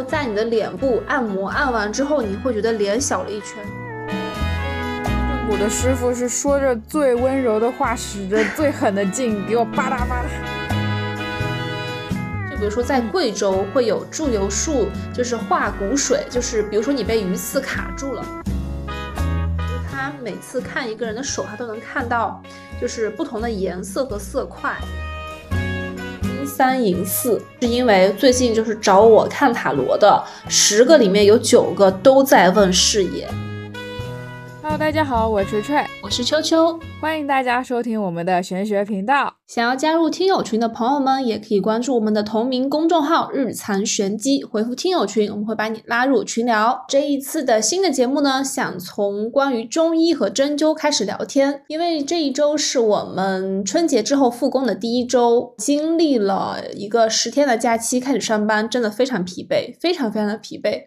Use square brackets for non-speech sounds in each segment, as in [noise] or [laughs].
后在你的脸部按摩，按完之后你会觉得脸小了一圈。正骨的师傅是说着最温柔的话，使着最狠的劲，给我吧嗒吧嗒。就比如说，在贵州会有祝由术，就是化骨水，就是比如说你被鱼刺卡住了，他每次看一个人的手，他都能看到就是不同的颜色和色块。三赢四，是因为最近就是找我看塔罗的十个里面有九个都在问事业。Hello，大家好，我是锤锤，我是秋秋，欢迎大家收听我们的玄学频道。想要加入听友群的朋友们，也可以关注我们的同名公众号“日藏玄机”，回复“听友群”，我们会把你拉入群聊。这一次的新的节目呢，想从关于中医和针灸开始聊天，因为这一周是我们春节之后复工的第一周，经历了一个十天的假期，开始上班，真的非常疲惫，非常非常的疲惫。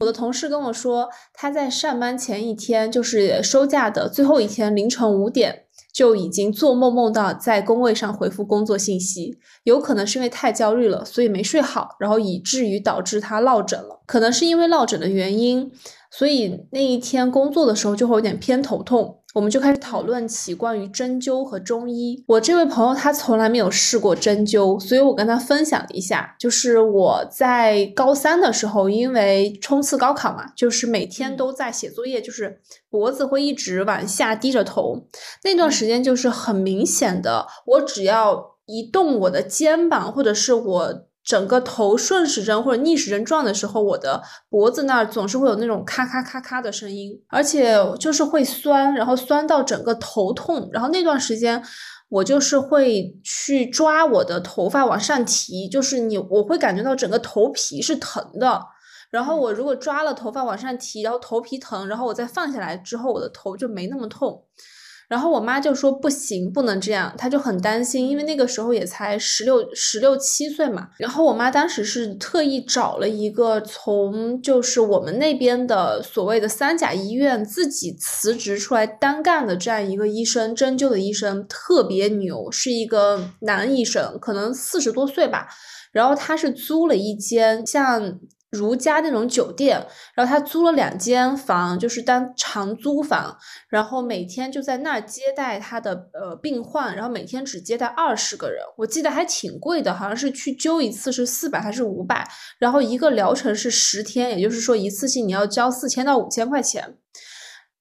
我的同事跟我说，他在上班前一天，就是收假的最后一天，凌晨五点就已经做梦梦到在工位上回复工作信息，有可能是因为太焦虑了，所以没睡好，然后以至于导致他落枕了。可能是因为落枕的原因，所以那一天工作的时候就会有点偏头痛。我们就开始讨论起关于针灸和中医。我这位朋友他从来没有试过针灸，所以我跟他分享了一下，就是我在高三的时候，因为冲刺高考嘛，就是每天都在写作业，就是脖子会一直往下低着头。那段时间就是很明显的，我只要一动我的肩膀，或者是我。整个头顺时针或者逆时针转的时候，我的脖子那儿总是会有那种咔咔咔咔的声音，而且就是会酸，然后酸到整个头痛。然后那段时间，我就是会去抓我的头发往上提，就是你我会感觉到整个头皮是疼的。然后我如果抓了头发往上提，然后头皮疼，然后我再放下来之后，我的头就没那么痛。然后我妈就说不行，不能这样，她就很担心，因为那个时候也才十六十六七岁嘛。然后我妈当时是特意找了一个从就是我们那边的所谓的三甲医院自己辞职出来单干的这样一个医生，针灸的医生特别牛，是一个男医生，可能四十多岁吧。然后他是租了一间像。如家那种酒店，然后他租了两间房，就是当长租房，然后每天就在那儿接待他的呃病患，然后每天只接待二十个人，我记得还挺贵的，好像是去灸一次是四百还是五百，然后一个疗程是十天，也就是说一次性你要交四千到五千块钱。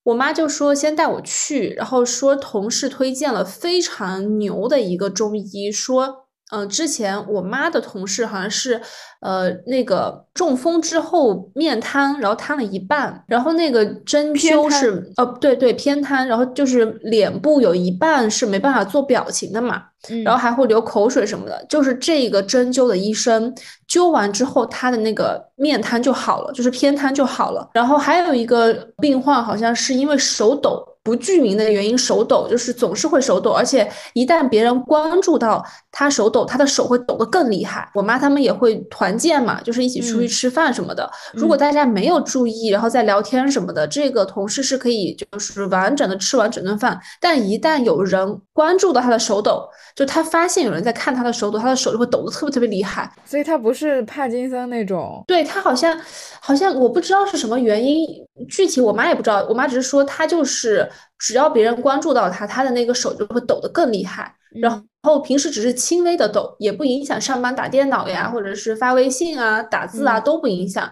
我妈就说先带我去，然后说同事推荐了非常牛的一个中医，说。嗯，之前我妈的同事好像是，呃，那个中风之后面瘫，然后瘫了一半，然后那个针灸是，呃，对对，偏瘫，然后就是脸部有一半是没办法做表情的嘛，然后还会流口水什么的，就是这个针灸的医生灸完之后，他的那个面瘫就好了，就是偏瘫就好了，然后还有一个病患好像是因为手抖。不具名的原因，手抖就是总是会手抖，而且一旦别人关注到他手抖，他的手会抖得更厉害。我妈他们也会团建嘛，就是一起出去吃饭什么的。如果大家没有注意，然后在聊天什么的，这个同事是可以就是完整的吃完整顿饭。但一旦有人关注到他的手抖，就他发现有人在看他的手抖，他的手就会抖得特别特别厉害。所以他不是帕金森那种，对他好像好像我不知道是什么原因，具体我妈也不知道，我妈只是说他就是。只要别人关注到他，他的那个手就会抖得更厉害。然后平时只是轻微的抖，也不影响上班打电脑呀，或者是发微信啊、打字啊都不影响。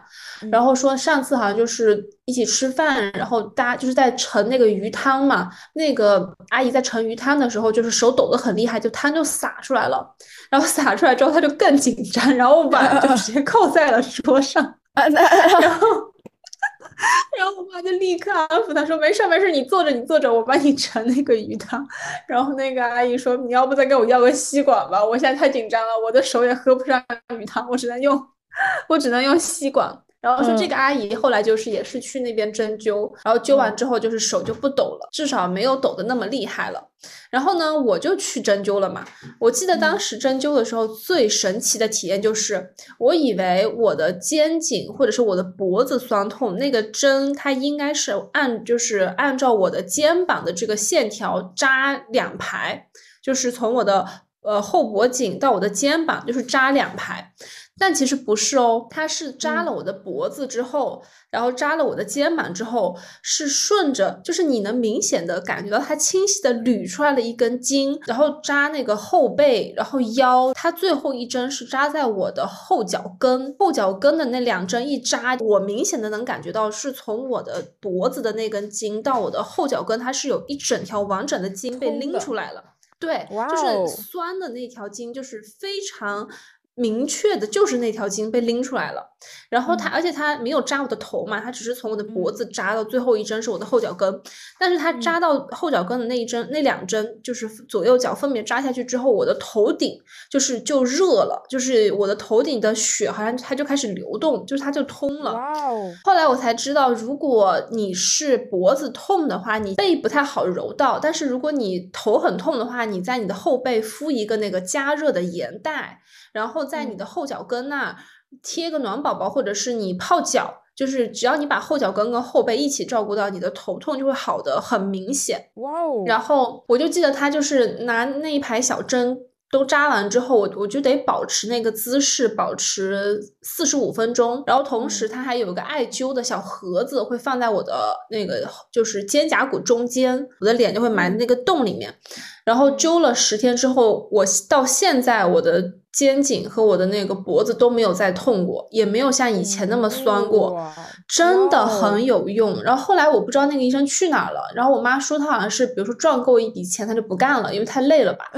然后说上次好像就是一起吃饭，然后大家就是在盛那个鱼汤嘛，那个阿姨在盛鱼汤的时候，就是手抖得很厉害，就汤就洒出来了。然后洒出来之后，他就更紧张，然后把就直接 [laughs] 扣在了桌上。然后。然后我妈就立刻安抚他说：“没事没事，你坐着你坐着，我帮你盛那个鱼汤。”然后那个阿姨说：“你要不再给我要个吸管吧？我现在太紧张了，我的手也喝不上鱼汤，我只能用，我只能用吸管。”然后说这个阿姨后来就是也是去那边针灸，然后灸完之后就是手就不抖了，至少没有抖的那么厉害了。然后呢，我就去针灸了嘛。我记得当时针灸的时候最神奇的体验就是，我以为我的肩颈或者是我的脖子酸痛，那个针它应该是按就是按照我的肩膀的这个线条扎两排，就是从我的呃后脖颈到我的肩膀就是扎两排。但其实不是哦，它是扎了我的脖子之后，然后扎了我的肩膀之后，是顺着，就是你能明显的感觉到它清晰的捋出来了一根筋，然后扎那个后背，然后腰，它最后一针是扎在我的后脚跟，后脚跟的那两针一扎，我明显的能感觉到是从我的脖子的那根筋到我的后脚跟，它是有一整条完整的筋被拎出来了，对，就是酸的那条筋就是非常。明确的就是那条筋被拎出来了，然后它，而且它没有扎我的头嘛，它只是从我的脖子扎到最后一针是我的后脚跟，但是它扎到后脚跟的那一针，那两针就是左右脚分别扎下去之后，我的头顶就是就热了，就是我的头顶的血好像它就开始流动，就是它就通了。哇哦！后来我才知道，如果你是脖子痛的话，你背不太好揉到，但是如果你头很痛的话，你在你的后背敷一个那个加热的盐袋。然后在你的后脚跟那儿贴个暖宝宝，或者是你泡脚，就是只要你把后脚跟跟后背一起照顾到，你的头痛就会好的很明显。哇哦！然后我就记得他就是拿那一排小针都扎完之后，我我就得保持那个姿势，保持四十五分钟。然后同时它还有一个艾灸的小盒子，会放在我的那个就是肩胛骨中间，我的脸就会埋在那个洞里面。然后灸了十天之后，我到现在我的。肩颈和我的那个脖子都没有再痛过，也没有像以前那么酸过，真的很有用。然后后来我不知道那个医生去哪儿了，然后我妈说她好像是，比如说赚够一笔钱她就不干了，因为太累了吧。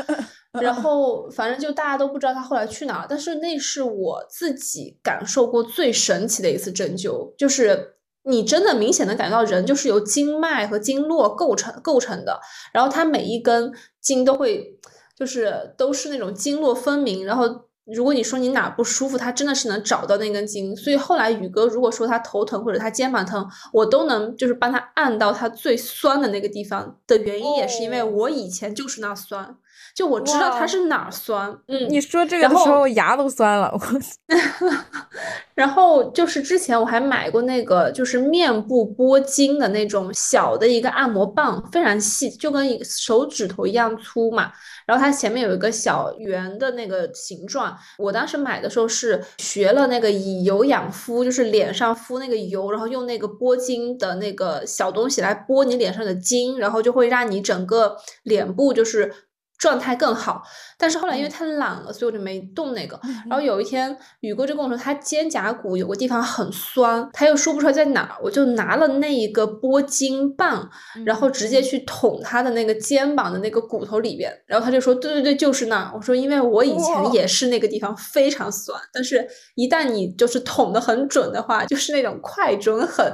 然后反正就大家都不知道他后来去哪儿，但是那是我自己感受过最神奇的一次针灸，就是你真的明显的感觉到人就是由经脉和经络构成构成的，然后它每一根筋都会。就是都是那种经络分明，然后如果你说你哪不舒服，他真的是能找到那根筋。所以后来宇哥如果说他头疼或者他肩膀疼，我都能就是帮他按到他最酸的那个地方的原因，也是因为我以前就是那酸。就我知道它是哪儿酸，嗯，你说这个的时候牙都酸了。[laughs] 然后就是之前我还买过那个就是面部拨筋的那种小的一个按摩棒，非常细，就跟一个手指头一样粗嘛。然后它前面有一个小圆的那个形状。我当时买的时候是学了那个以油养肤，就是脸上敷那个油，然后用那个拨筋的那个小东西来拨你脸上的筋，然后就会让你整个脸部就是。状态更好，但是后来因为太懒了，所以我就没动那个。然后有一天，宇哥就跟我说，他肩胛骨有个地方很酸，他又说不出来在哪儿，我就拿了那一个拨筋棒，然后直接去捅他的那个肩膀的那个骨头里边。然后他就说，对对对，就是那。我说，因为我以前也是那个地方非常酸，但是一旦你就是捅的很准的话，就是那种快准狠。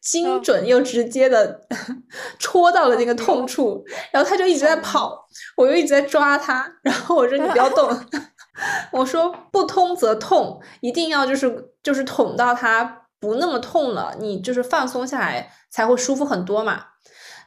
精准又直接的 [laughs] 戳到了那个痛处，然后他就一直在跑，我又一直在抓他，然后我说你不要动，[laughs] 我说不通则痛，一定要就是就是捅到他不那么痛了，你就是放松下来才会舒服很多嘛。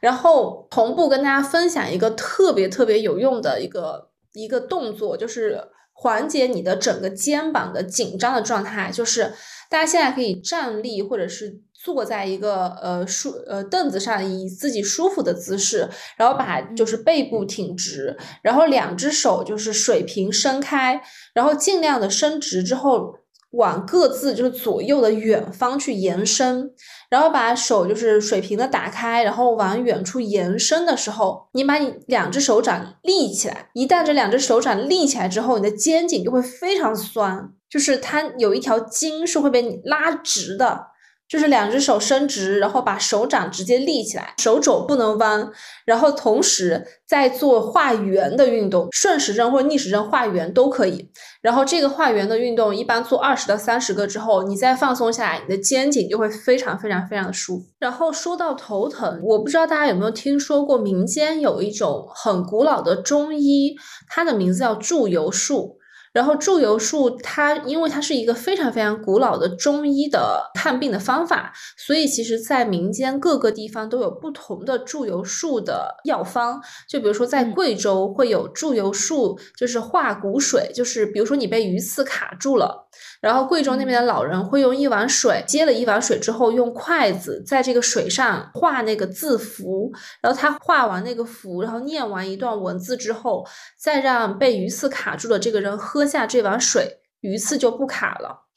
然后同步跟大家分享一个特别特别有用的一个一个动作，就是缓解你的整个肩膀的紧张的状态，就是大家现在可以站立或者是。坐在一个呃舒呃凳子上，以自己舒服的姿势，然后把就是背部挺直，然后两只手就是水平伸开，然后尽量的伸直之后，往各自就是左右的远方去延伸，然后把手就是水平的打开，然后往远处延伸的时候，你把你两只手掌立起来，一旦这两只手掌立起来之后，你的肩颈就会非常酸，就是它有一条筋是会被你拉直的。就是两只手伸直，然后把手掌直接立起来，手肘不能弯，然后同时在做画圆的运动，顺时针或逆时针画圆都可以。然后这个画圆的运动一般做二十到三十个之后，你再放松下来，你的肩颈就会非常非常非常的舒服。然后说到头疼，我不知道大家有没有听说过，民间有一种很古老的中医，它的名字叫祝由术。然后祝由术，它因为它是一个非常非常古老的中医的看病的方法，所以其实，在民间各个地方都有不同的祝由术的药方。就比如说，在贵州会有祝由术，就是化骨水，就是比如说你被鱼刺卡住了。然后贵州那边的老人会用一碗水，接了一碗水之后，用筷子在这个水上画那个字符，然后他画完那个符，然后念完一段文字之后，再让被鱼刺卡住的这个人喝下这碗水，鱼刺就不卡了。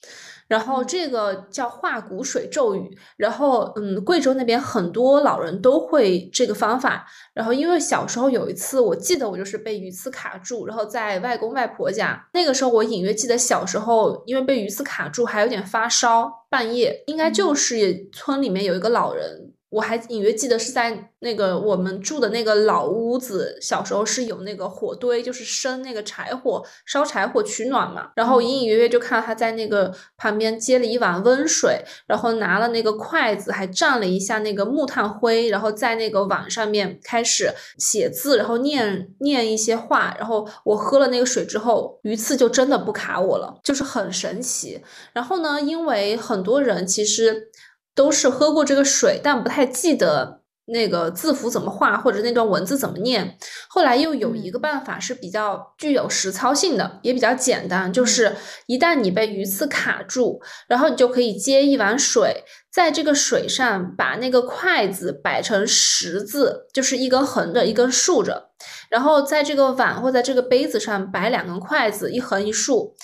然后这个叫化骨水咒语，然后嗯，贵州那边很多老人都会这个方法。然后因为小时候有一次，我记得我就是被鱼刺卡住，然后在外公外婆家，那个时候我隐约记得小时候因为被鱼刺卡住还有点发烧，半夜应该就是村里面有一个老人。我还隐约记得是在那个我们住的那个老屋子，小时候是有那个火堆，就是生那个柴火，烧柴火取暖嘛。然后隐隐约约就看到他在那个旁边接了一碗温水，然后拿了那个筷子，还蘸了一下那个木炭灰，然后在那个碗上面开始写字，然后念念一些话。然后我喝了那个水之后，鱼刺就真的不卡我了，就是很神奇。然后呢，因为很多人其实。都是喝过这个水，但不太记得那个字符怎么画或者那段文字怎么念。后来又有一个办法是比较具有实操性的，也比较简单，就是一旦你被鱼刺卡住，然后你就可以接一碗水，在这个水上把那个筷子摆成十字，就是一根横着，一根竖着，然后在这个碗或在这个杯子上摆两根筷子，一横一竖。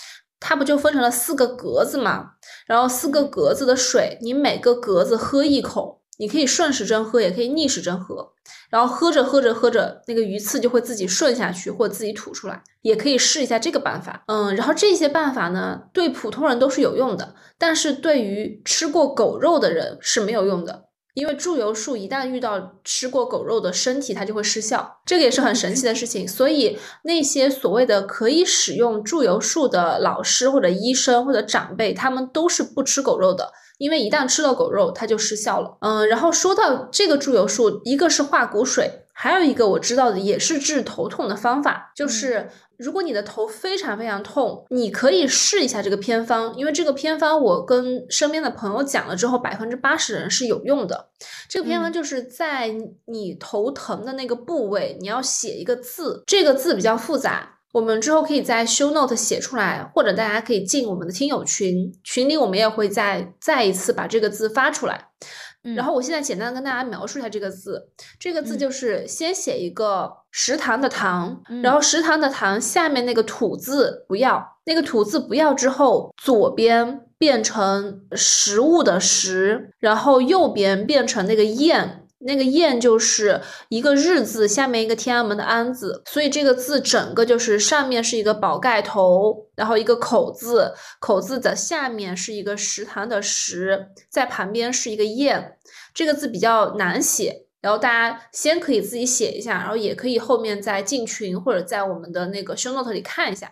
它不就分成了四个格子嘛？然后四个格子的水，你每个格子喝一口，你可以顺时针喝，也可以逆时针喝。然后喝着喝着喝着，那个鱼刺就会自己顺下去，或自己吐出来。也可以试一下这个办法。嗯，然后这些办法呢，对普通人都是有用的，但是对于吃过狗肉的人是没有用的。因为祝由术一旦遇到吃过狗肉的身体，它就会失效，这个也是很神奇的事情。所以那些所谓的可以使用祝由术的老师或者医生或者长辈，他们都是不吃狗肉的，因为一旦吃了狗肉，它就失效了。嗯，然后说到这个祝由术，一个是化骨水，还有一个我知道的也是治头痛的方法，就是。如果你的头非常非常痛，你可以试一下这个偏方，因为这个偏方我跟身边的朋友讲了之后，百分之八十人是有用的。这个偏方就是在你头疼的那个部位，你要写一个字，这个字比较复杂，我们之后可以在 show note 写出来，或者大家可以进我们的听友群，群里我们也会再再一次把这个字发出来。然后我现在简单跟大家描述一下这个字，这个字就是先写一个食堂的堂，然后食堂的堂下面那个土字不要，那个土字不要之后，左边变成食物的食，然后右边变成那个燕。那个燕就是一个日字，下面一个天安门的安字，所以这个字整个就是上面是一个宝盖头，然后一个口字，口字的下面是一个食堂的食，在旁边是一个燕，这个字比较难写，然后大家先可以自己写一下，然后也可以后面在进群或者在我们的那个 show note 里看一下。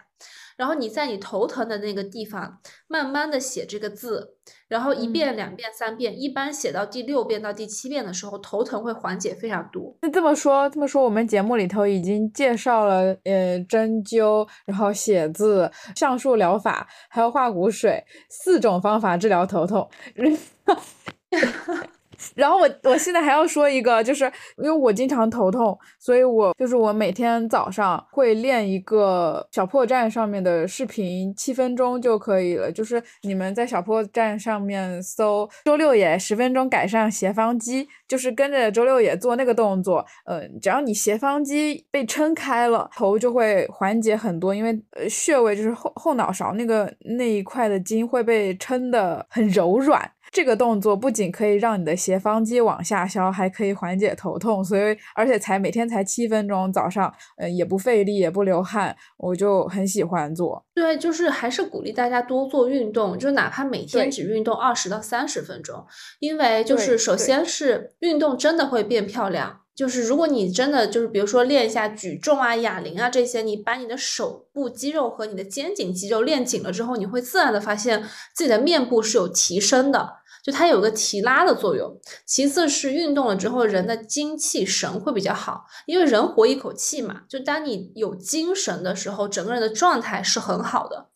然后你在你头疼的那个地方，慢慢的写这个字，然后一遍、两遍、三遍，一般写到第六遍到第七遍的时候，头疼会缓解非常多。那这么说，这么说，我们节目里头已经介绍了，呃，针灸，然后写字、橡树疗法，还有化骨水四种方法治疗头痛。[laughs] 然后我我现在还要说一个，就是因为我经常头痛，所以我就是我每天早上会练一个小破站上面的视频，七分钟就可以了。就是你们在小破站上面搜“周六也十分钟改善斜方肌”，就是跟着周六也做那个动作，嗯，只要你斜方肌被撑开了，头就会缓解很多，因为穴位就是后后脑勺那个那一块的筋会被撑得很柔软。这个动作不仅可以让你的斜方肌往下消，还可以缓解头痛，所以而且才每天才七分钟，早上嗯也不费力也不流汗，我就很喜欢做。对，就是还是鼓励大家多做运动，就哪怕每天只运动二十到三十分钟，因为就是首先是运动真的会变漂亮。就是如果你真的就是比如说练一下举重啊、哑铃啊这些，你把你的手部肌肉和你的肩颈肌肉练紧了之后，你会自然的发现自己的面部是有提升的，就它有个提拉的作用。其次是运动了之后，人的精气神会比较好，因为人活一口气嘛。就当你有精神的时候，整个人的状态是很好的。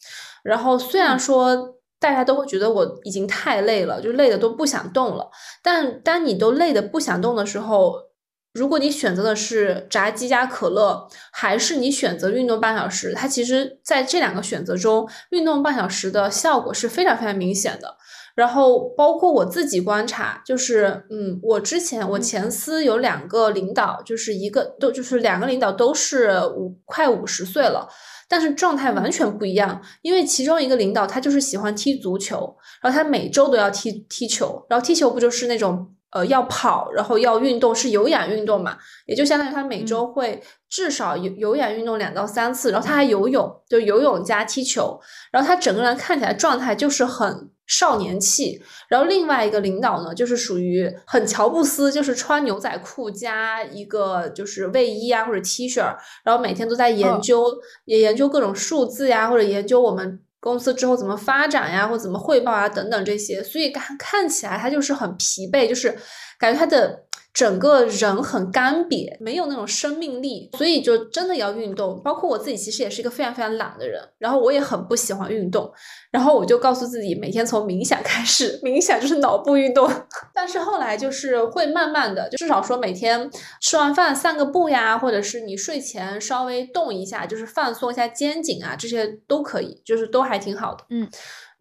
然后虽然说大家都会觉得我已经太累了，就累的都不想动了，但当你都累的不想动的时候。如果你选择的是炸鸡加可乐，还是你选择运动半小时，它其实在这两个选择中，运动半小时的效果是非常非常明显的。然后包括我自己观察，就是嗯，我之前我前司有两个领导，就是一个都就是两个领导都是五快五十岁了。但是状态完全不一样。因为其中一个领导他就是喜欢踢足球，然后他每周都要踢踢球，然后踢球不就是那种。呃，要跑，然后要运动，是有氧运动嘛？也就相当于他每周会至少有有氧运动两到三次，然后他还游泳，就游泳加踢球，然后他整个人看起来状态就是很少年气。然后另外一个领导呢，就是属于很乔布斯，就是穿牛仔裤加一个就是卫衣啊或者 T 恤，然后每天都在研究，也研究各种数字呀，或者研究我们。公司之后怎么发展呀，或怎么汇报啊，等等这些，所以看看起来他就是很疲惫，就是感觉他的。整个人很干瘪，没有那种生命力，所以就真的要运动。包括我自己，其实也是一个非常非常懒的人，然后我也很不喜欢运动。然后我就告诉自己，每天从冥想开始，冥想就是脑部运动。[laughs] 但是后来就是会慢慢的，就至少说每天吃完饭散个步呀，或者是你睡前稍微动一下，就是放松一下肩颈啊，这些都可以，就是都还挺好的。嗯。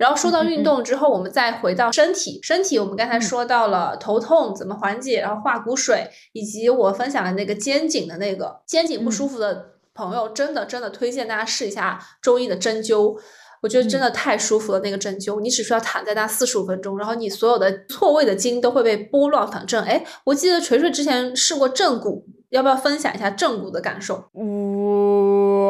然后说到运动之后，我们再回到身体。身体我们刚才说到了头痛怎么缓解，然后化骨水，以及我分享的那个肩颈的那个肩颈不舒服的朋友，真的真的推荐大家试一下中医的针灸。我觉得真的太舒服了，那个针灸，你只需要躺在那四十五分钟，然后你所有的错位的筋都会被拨乱反正。哎，我记得锤锤之前试过正骨，要不要分享一下正骨的感受？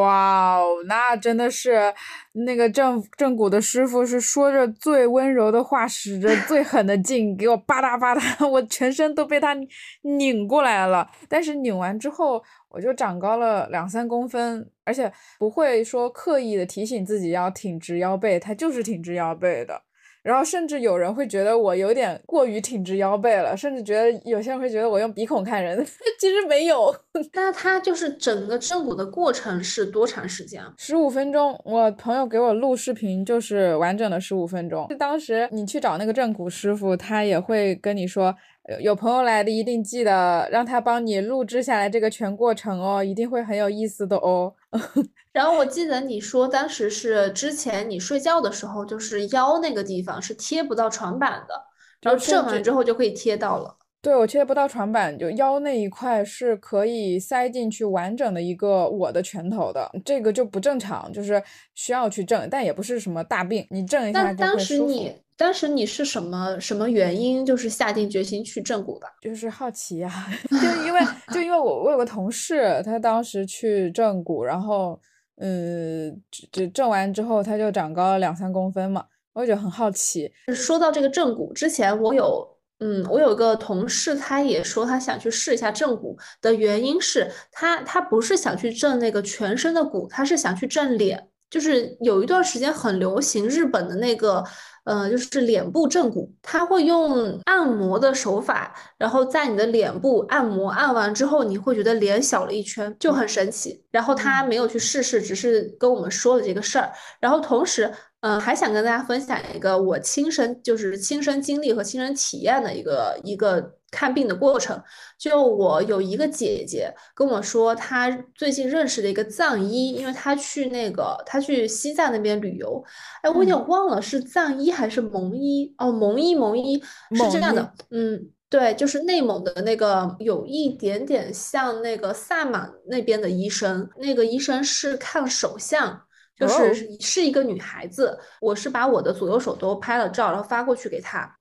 哇哦，那真的是那个正正骨的师傅是说着最温柔的话，使着最狠的劲，给我吧嗒吧嗒，[laughs] 我全身都被他拧过来了。但是拧完之后。我就长高了两三公分，而且不会说刻意的提醒自己要挺直腰背，他就是挺直腰背的。然后甚至有人会觉得我有点过于挺直腰背了，甚至觉得有些人会觉得我用鼻孔看人，[laughs] 其实没有。[laughs] 那他就是整个正骨的过程是多长时间啊？十五分钟。我朋友给我录视频就是完整的十五分钟。当时你去找那个正骨师傅，他也会跟你说。有朋友来的，一定记得让他帮你录制下来这个全过程哦，一定会很有意思的哦。[laughs] 然后我记得你说当时是之前你睡觉的时候，就是腰那个地方是贴不到床板的，然后正完之后就可以贴到了。对，我贴不到床板，就腰那一块是可以塞进去完整的一个我的拳头的，这个就不正常，就是需要去正，但也不是什么大病，你正一下就会舒服。当时你是什么什么原因，就是下定决心去正骨的？就是好奇呀，[laughs] 就因为就因为我我有个同事，他当时去正骨，然后嗯，就正完之后他就长高了两三公分嘛，我就很好奇。说到这个正骨，之前我有嗯，我有个同事，他也说他想去试一下正骨的原因是他他不是想去正那个全身的骨，他是想去正脸，就是有一段时间很流行日本的那个。呃，就是脸部正骨，他会用按摩的手法，然后在你的脸部按摩，按完之后你会觉得脸小了一圈，就很神奇。然后他没有去试试，只是跟我们说了这个事儿。然后同时，嗯，还想跟大家分享一个我亲身就是亲身经历和亲身体验的一个一个。看病的过程，就我有一个姐姐跟我说，她最近认识的一个藏医，因为她去那个她去西藏那边旅游，哎，我有点忘了是藏医还是蒙医哦，蒙医蒙医是这样的，嗯，对，就是内蒙的那个有一点点像那个萨满那边的医生，那个医生是看手相，就是是一个女孩子，我是把我的左右手都拍了照，然后发过去给她。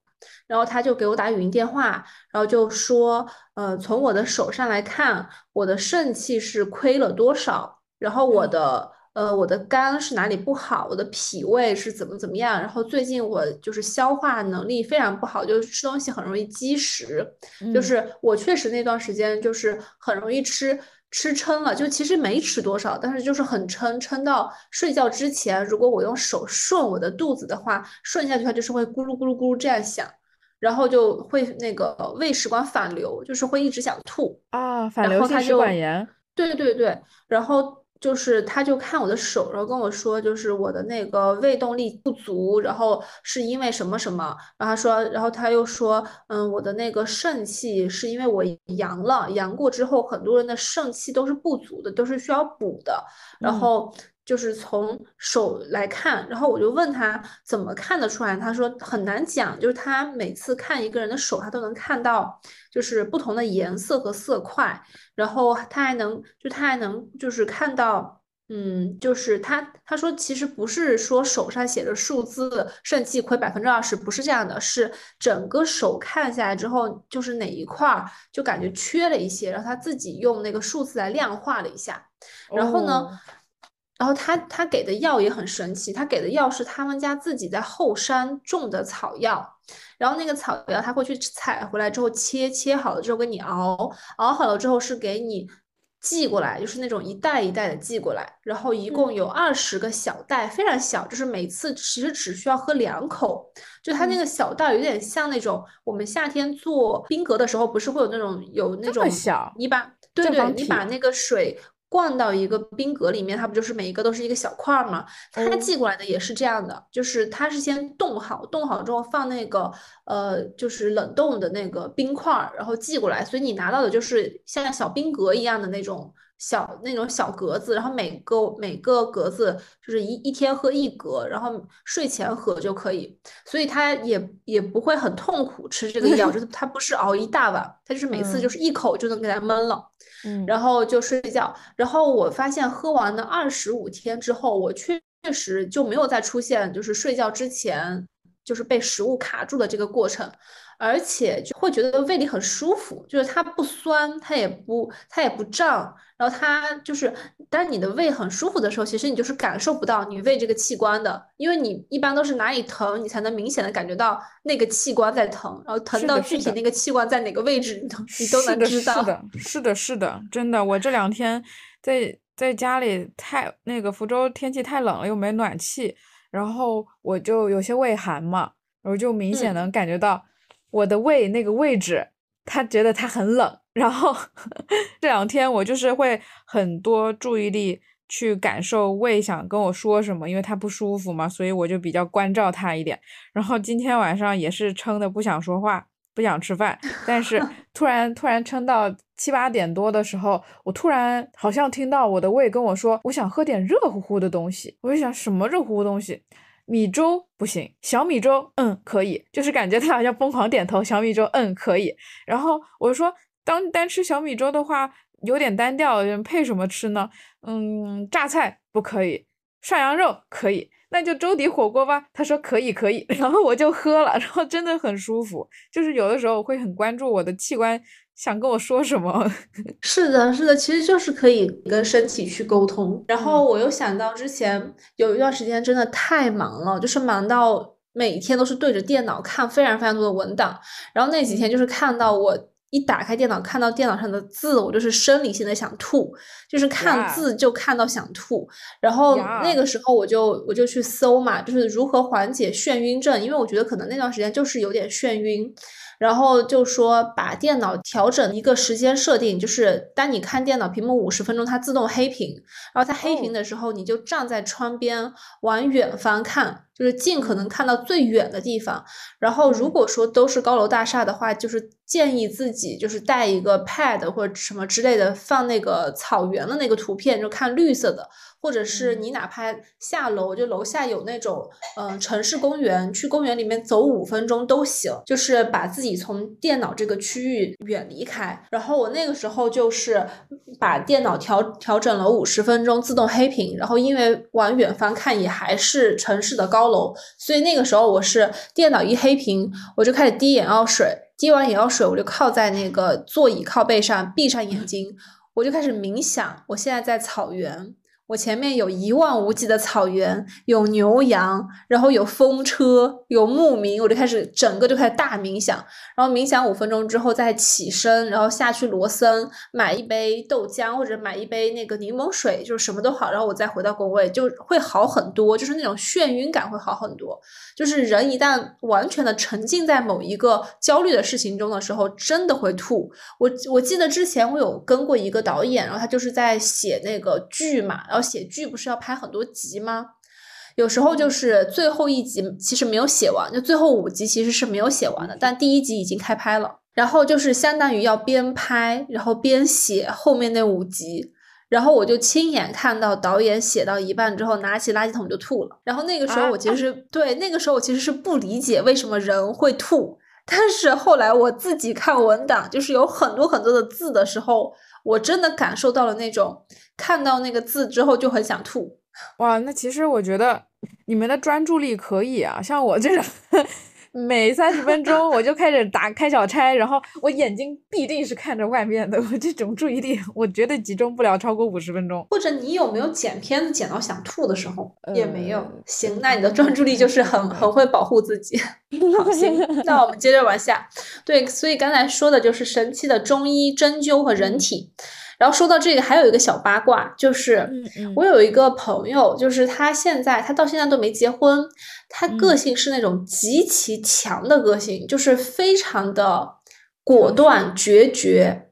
然后她就给我打语音电话，然后就说，呃，从我的手上来看，我的肾气是亏了多少，然后我的，呃，我的肝是哪里不好，我的脾胃是怎么怎么样，然后最近我就是消化能力非常不好，就是吃东西很容易积食，就是我确实那段时间就是很容易吃。吃撑了，就其实没吃多少，但是就是很撑，撑到睡觉之前，如果我用手顺我的肚子的话，顺下去它就是会咕噜咕噜咕噜这样响，然后就会那个胃食管反流，就是会一直想吐啊，反流性食管炎。对对对，然后。就是，他就看我的手，然后跟我说，就是我的那个胃动力不足，然后是因为什么什么，然后他说，然后他又说，嗯，我的那个肾气是因为我阳了，阳过之后，很多人的肾气都是不足的，都是需要补的，然后。就是从手来看，然后我就问他怎么看得出来，他说很难讲，就是他每次看一个人的手，他都能看到就是不同的颜色和色块，然后他还能就他还能就是看到，嗯，就是他他说其实不是说手上写着数字肾气亏百分之二十，不是这样的，是整个手看下来之后，就是哪一块儿就感觉缺了一些，然后他自己用那个数字来量化了一下，然后呢，然后他他给的药也很神奇，他给的药是他们家自己在后山种的草药，然后那个草药他会去采回来之后切切好了之后给你熬，熬好了之后是给你。寄过来就是那种一袋一袋的寄过来，然后一共有二十个小袋，非常小，就是每次其实只需要喝两口。就它那个小袋有点像那种我们夏天做冰格的时候，不是会有那种有那种小，你把对对，你把那个水。灌到一个冰格里面，它不就是每一个都是一个小块儿吗？它寄过来的也是这样的，就是它是先冻好，冻好之后放那个呃，就是冷冻的那个冰块儿，然后寄过来，所以你拿到的就是像小冰格一样的那种小那种小格子，然后每个每个格子就是一一天喝一格，然后睡前喝就可以，所以他也也不会很痛苦吃这个药，就是他不是熬一大碗，他就是每次就是一口就能给它闷了。嗯，然后就睡觉，然后我发现喝完的二十五天之后，我确确实就没有再出现就是睡觉之前就是被食物卡住的这个过程。而且就会觉得胃里很舒服，就是它不酸，它也不它也不胀，然后它就是，当你的胃很舒服的时候，其实你就是感受不到你胃这个器官的，因为你一般都是哪里疼，你才能明显的感觉到那个器官在疼，然后疼到具体那个器官在哪个位置，[laughs] 你都你都能知道。是的，[laughs] 是的，是的，真的，我这两天在在家里太那个福州天气太冷了，又没暖气，然后我就有些胃寒嘛，然后就明显能感觉到。我的胃那个位置，他觉得他很冷，然后 [laughs] 这两天我就是会很多注意力去感受胃想跟我说什么，因为他不舒服嘛，所以我就比较关照他一点。然后今天晚上也是撑的不想说话，不想吃饭，但是 [laughs] 突然突然撑到七八点多的时候，我突然好像听到我的胃跟我说，我想喝点热乎乎的东西。我就想什么热乎乎东西。米粥不行，小米粥嗯可以，就是感觉他好像疯狂点头。小米粥嗯可以，然后我说当单吃小米粥的话有点单调，配什么吃呢？嗯，榨菜不可以，涮羊肉可以，那就粥底火锅吧。他说可以可以，[laughs] 然后我就喝了，然后真的很舒服。就是有的时候我会很关注我的器官。想跟我说什么？[laughs] 是的，是的，其实就是可以跟身体去沟通。然后我又想到之前有一段时间真的太忙了，就是忙到每天都是对着电脑看非常非常多的文档。然后那几天就是看到我一打开电脑，看到电脑上的字，我就是生理性的想吐，就是看字就看到想吐。然后那个时候我就我就去搜嘛，就是如何缓解眩晕症，因为我觉得可能那段时间就是有点眩晕。然后就说把电脑调整一个时间设定，就是当你看电脑屏幕五十分钟，它自动黑屏。然后它黑屏的时候，你就站在窗边往远方看，就是尽可能看到最远的地方。然后如果说都是高楼大厦的话，就是建议自己就是带一个 pad 或者什么之类的，放那个草原的那个图片，就看绿色的。或者是你哪怕下楼，就楼下有那种嗯城市公园，去公园里面走五分钟都行，就是把自己从电脑这个区域远离开。然后我那个时候就是把电脑调调整了五十分钟自动黑屏，然后因为往远方看也还是城市的高高楼，所以那个时候我是电脑一黑屏，我就开始滴眼药水，滴完眼药水我就靠在那个座椅靠背上，闭上眼睛，我就开始冥想，我现在在草原。我前面有一望无际的草原，有牛羊，然后有风车，有牧民，我就开始整个就开始大冥想，然后冥想五分钟之后再起身，然后下去罗森买一杯豆浆或者买一杯那个柠檬水，就是什么都好，然后我再回到工位就会好很多，就是那种眩晕感会好很多。就是人一旦完全的沉浸在某一个焦虑的事情中的时候，真的会吐。我我记得之前我有跟过一个导演，然后他就是在写那个剧嘛，然后。写剧不是要拍很多集吗？有时候就是最后一集其实没有写完，就最后五集其实是没有写完的，但第一集已经开拍了。然后就是相当于要边拍，然后边写后面那五集。然后我就亲眼看到导演写到一半之后，拿起垃圾桶就吐了。然后那个时候我其实 [laughs] 对那个时候我其实是不理解为什么人会吐。但是后来我自己看文档，就是有很多很多的字的时候，我真的感受到了那种看到那个字之后就很想吐。哇，那其实我觉得你们的专注力可以啊，像我这种。每三十分钟我就开始打开小差，然后我眼睛必定是看着外面的，我这种注意力我绝对集中不了超过五十分钟。或者你有没有剪片子剪到想吐的时候？也没有。行，那你的专注力就是很 [laughs] 很会保护自己。好，行，那我们接着往下。对，所以刚才说的就是神奇的中医针灸和人体。然后说到这个，还有一个小八卦，就是我有一个朋友，就是他现在他到现在都没结婚，他个性是那种极其强的个性，就是非常的果断决绝，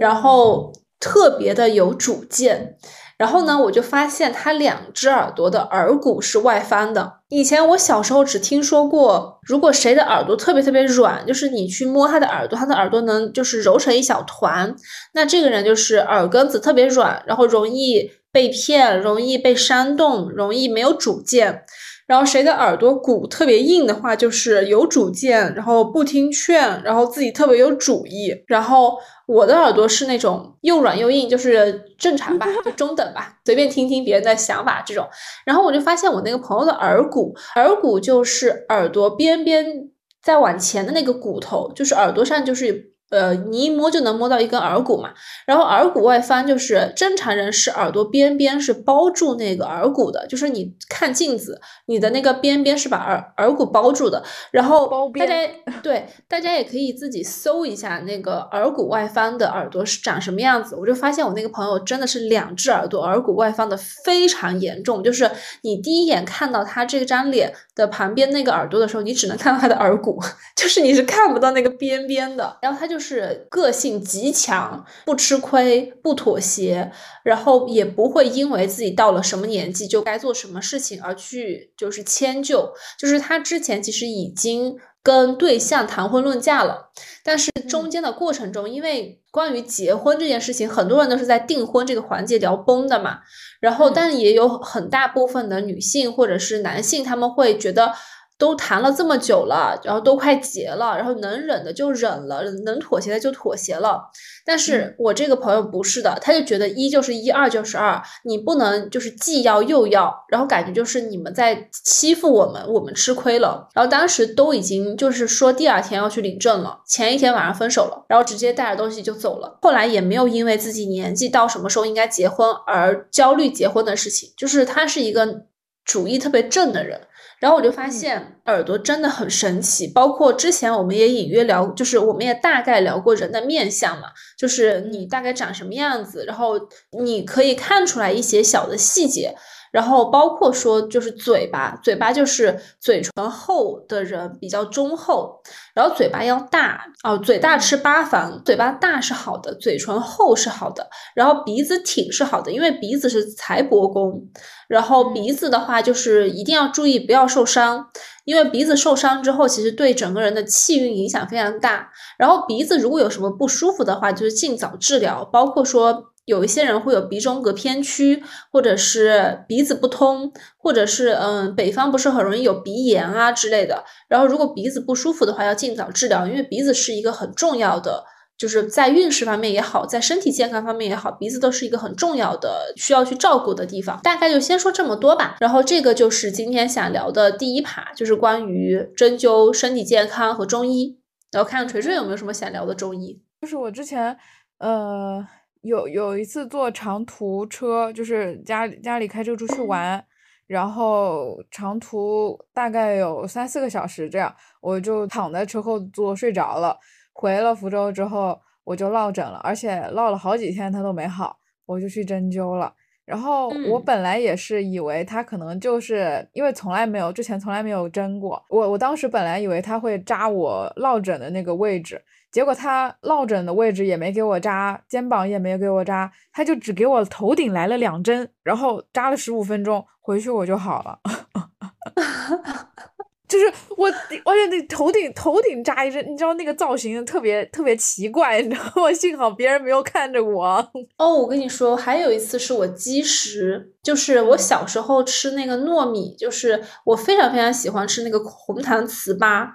然后特别的有主见。然后呢，我就发现他两只耳朵的耳骨是外翻的。以前我小时候只听说过，如果谁的耳朵特别特别软，就是你去摸他的耳朵，他的耳朵能就是揉成一小团，那这个人就是耳根子特别软，然后容易被骗，容易被煽动，容易没有主见。然后谁的耳朵骨特别硬的话，就是有主见，然后不听劝，然后自己特别有主意。然后我的耳朵是那种又软又硬，就是正常吧，就中等吧，随便听听别人的想法这种。然后我就发现我那个朋友的耳骨，耳骨就是耳朵边边再往前的那个骨头，就是耳朵上就是。呃，你一摸就能摸到一根耳骨嘛，然后耳骨外翻就是正常人是耳朵边边是包住那个耳骨的，就是你看镜子，你的那个边边是把耳耳骨包住的。然后大家对大家也可以自己搜一下那个耳骨外翻的耳朵是长什么样子。我就发现我那个朋友真的是两只耳朵耳骨外翻的非常严重，就是你第一眼看到他这张脸的旁边那个耳朵的时候，你只能看到他的耳骨，[laughs] 就是你是看不到那个边边的。然后他就。就是个性极强，不吃亏，不妥协，然后也不会因为自己到了什么年纪就该做什么事情而去就是迁就。就是他之前其实已经跟对象谈婚论嫁了，但是中间的过程中，因为关于结婚这件事情，很多人都是在订婚这个环节聊崩的嘛。然后，但也有很大部分的女性或者是男性，他们会觉得。都谈了这么久了，然后都快结了，然后能忍的就忍了，能妥协的就妥协了。但是我这个朋友不是的，他就觉得一就是一，二就是二，你不能就是既要又要，然后感觉就是你们在欺负我们，我们吃亏了。然后当时都已经就是说第二天要去领证了，前一天晚上分手了，然后直接带着东西就走了。后来也没有因为自己年纪到什么时候应该结婚而焦虑结婚的事情，就是他是一个主意特别正的人。然后我就发现耳朵真的很神奇，包括之前我们也隐约聊，就是我们也大概聊过人的面相嘛，就是你大概长什么样子，然后你可以看出来一些小的细节。然后包括说就是嘴巴，嘴巴就是嘴唇厚的人比较忠厚，然后嘴巴要大哦，嘴大吃八方，嘴巴大是好的，嘴唇厚是好的，然后鼻子挺是好的，因为鼻子是财帛宫，然后鼻子的话就是一定要注意不要受伤，因为鼻子受伤之后，其实对整个人的气运影响非常大。然后鼻子如果有什么不舒服的话，就是尽早治疗，包括说。有一些人会有鼻中隔偏曲，或者是鼻子不通，或者是嗯，北方不是很容易有鼻炎啊之类的。然后如果鼻子不舒服的话，要尽早治疗，因为鼻子是一个很重要的，就是在运势方面也好，在身体健康方面也好，鼻子都是一个很重要的需要去照顾的地方。大概就先说这么多吧。然后这个就是今天想聊的第一趴，就是关于针灸、身体健康和中医。然后看看锤锤有没有什么想聊的中医。就是我之前呃。有有一次坐长途车，就是家里家里开车出去玩，然后长途大概有三四个小时这样，我就躺在车后座睡着了。回了福州之后，我就落枕了，而且落了好几天它都没好，我就去针灸了。然后我本来也是以为他可能就是因为从来没有之前从来没有针过，我我当时本来以为他会扎我落枕的那个位置。结果他落枕的位置也没给我扎，肩膀也没给我扎，他就只给我头顶来了两针，然后扎了十五分钟，回去我就好了。[laughs] 就是我，而且那头顶头顶扎一针，你知道那个造型特别特别奇怪，你知道吗？[laughs] 幸好别人没有看着我。哦，我跟你说，还有一次是我积食，就是我小时候吃那个糯米，就是我非常非常喜欢吃那个红糖糍粑，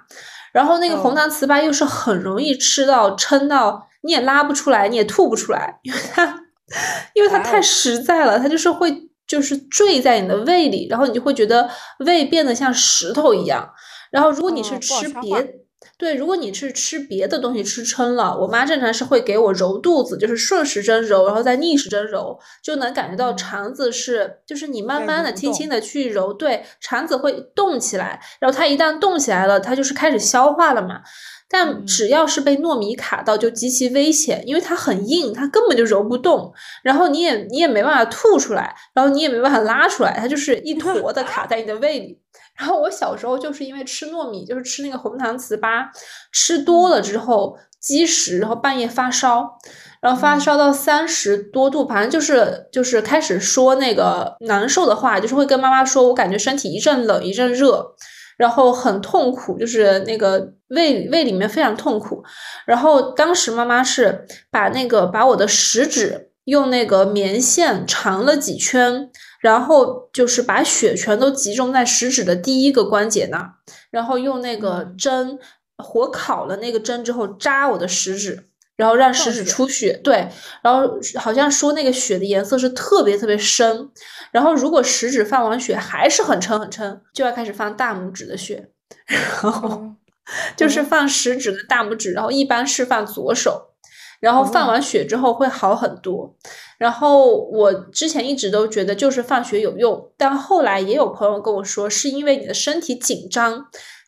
然后那个红糖糍粑又是很容易吃到撑到你也拉不出来，你也吐不出来，因为它 [laughs] 因为它太实在了，它就是会。就是坠在你的胃里，然后你就会觉得胃变得像石头一样。然后如果你是吃别，对，如果你是吃别的东西吃撑了，我妈正常是会给我揉肚子，就是顺时针揉，然后再逆时针揉，就能感觉到肠子是，就是你慢慢的、轻轻的去揉，对，肠子会动起来。然后它一旦动起来了，它就是开始消化了嘛。但只要是被糯米卡到，就极其危险，因为它很硬，它根本就揉不动，然后你也你也没办法吐出来，然后你也没办法拉出来，它就是一坨的卡在你的胃里。然后我小时候就是因为吃糯米，就是吃那个红糖糍粑，吃多了之后积食，然后半夜发烧，然后发烧到三十多度，反正就是就是开始说那个难受的话，就是会跟妈妈说，我感觉身体一阵冷一阵热。然后很痛苦，就是那个胃胃里面非常痛苦。然后当时妈妈是把那个把我的食指用那个棉线缠了几圈，然后就是把血全都集中在食指的第一个关节那儿，然后用那个针火烤了那个针之后扎我的食指。然后让食指出血，对，然后好像说那个血的颜色是特别特别深，然后如果食指放完血还是很撑很撑，就要开始放大拇指的血，然后就是放食指跟大拇指，然后一般是放左手，然后放完血之后会好很多。然后我之前一直都觉得就是放血有用，但后来也有朋友跟我说，是因为你的身体紧张。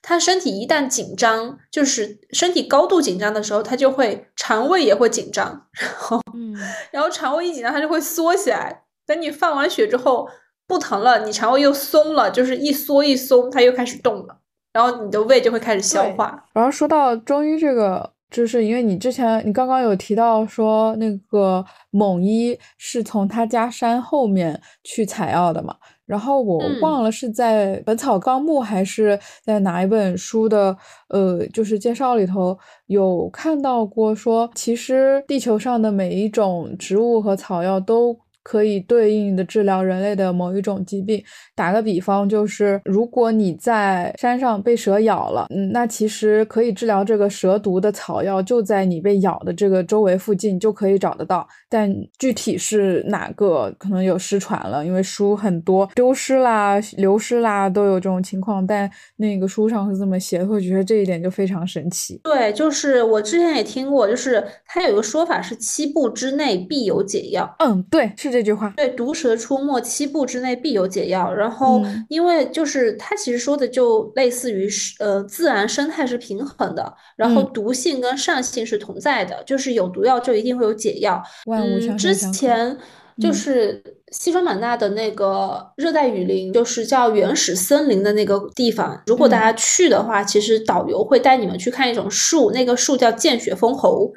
他身体一旦紧张，就是身体高度紧张的时候，他就会肠胃也会紧张，然后，嗯，[laughs] 然后肠胃一紧张，它就会缩起来。等你放完血之后不疼了，你肠胃又松了，就是一缩一松，它又开始动了，然后你的胃就会开始消化。然后说到中医这个，就是因为你之前你刚刚有提到说那个蒙医是从他家山后面去采药的嘛？然后我忘了是在《本草纲目》还是在哪一本书的，呃，就是介绍里头有看到过，说其实地球上的每一种植物和草药都。可以对应的治疗人类的某一种疾病。打个比方，就是如果你在山上被蛇咬了，嗯，那其实可以治疗这个蛇毒的草药就在你被咬的这个周围附近就可以找得到。但具体是哪个，可能有失传了，因为书很多丢失啦、流失啦，都有这种情况。但那个书上是这么写，会觉得这一点就非常神奇。对，就是我之前也听过，就是它有个说法是七步之内必有解药。嗯，对，是。这句话对，毒蛇出没七步之内必有解药。然后，因为就是它其实说的就类似于是呃，自然生态是平衡的，然后毒性跟善性是同在的，就是有毒药就一定会有解药。嗯，之前就是西双版纳的那个热带雨林，就是叫原始森林的那个地方。如果大家去的话，其实导游会带你们去看一种树，那个树叫见血封喉。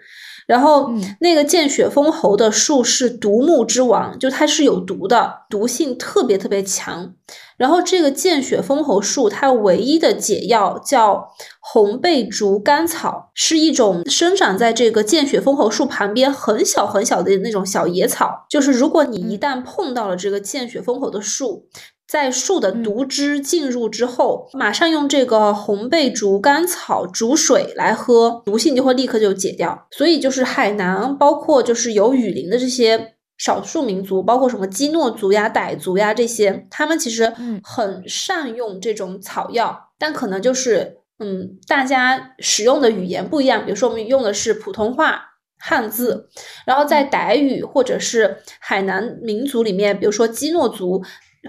然后那个见血封喉的树是毒木之王，就它是有毒的，毒性特别特别强。然后这个见血封喉树，它唯一的解药叫红背竹甘草，是一种生长在这个见血封喉树旁边很小很小的那种小野草。就是如果你一旦碰到了这个见血封喉的树，在树的毒汁进入之后，马上用这个红背竹甘草煮水来喝，毒性就会立刻就解掉。所以就是海南，包括就是有雨林的这些少数民族，包括什么基诺族呀、傣族呀这些，他们其实很善用这种草药，但可能就是嗯，大家使用的语言不一样。比如说我们用的是普通话汉字，然后在傣语或者是海南民族里面，比如说基诺族。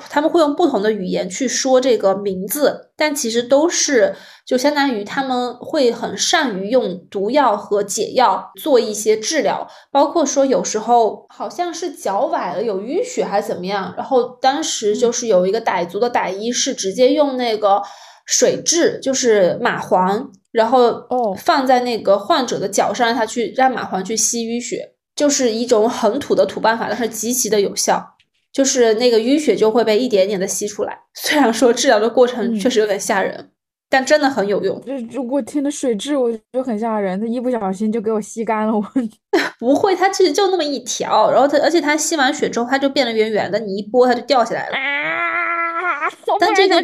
他们会用不同的语言去说这个名字，但其实都是就相当于他们会很善于用毒药和解药做一些治疗，包括说有时候好像是脚崴了有淤血还是怎么样，然后当时就是有一个傣族的傣医是直接用那个水蛭，就是蚂蟥，然后哦放在那个患者的脚上，让他去让蚂蟥去吸淤血，就是一种很土的土办法，但是极其的有效。就是那个淤血就会被一点点的吸出来，虽然说治疗的过程确实有点吓人。但真的很有用。这如果天的水质，我就很吓人，它一不小心就给我吸干了。我 [laughs] 不会，它其实就那么一条，然后它而且它吸完血之后，它就变得圆圆的，你一拨它就掉下来了。啊但这个，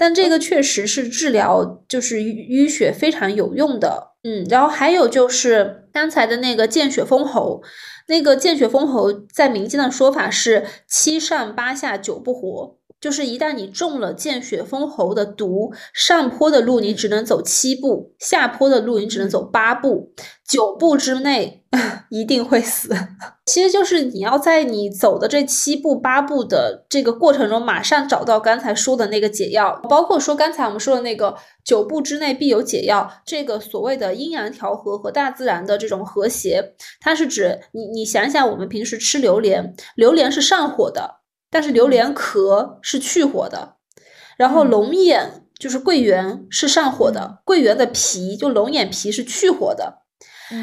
但这个 [laughs] 确实是治疗就是淤血非常有用的。嗯，然后还有就是刚才的那个见血封喉，那个见血封喉在民间的说法是七上八下九不活。就是一旦你中了见血封喉的毒，上坡的路你只能走七步，下坡的路你只能走八步，九步之内一定会死。[laughs] 其实就是你要在你走的这七步八步的这个过程中，马上找到刚才说的那个解药，包括说刚才我们说的那个九步之内必有解药，这个所谓的阴阳调和和大自然的这种和谐，它是指你你想想，我们平时吃榴莲，榴莲是上火的。但是榴莲壳是去火的，然后龙眼就是桂圆是上火的，桂圆的皮就龙眼皮是去火的，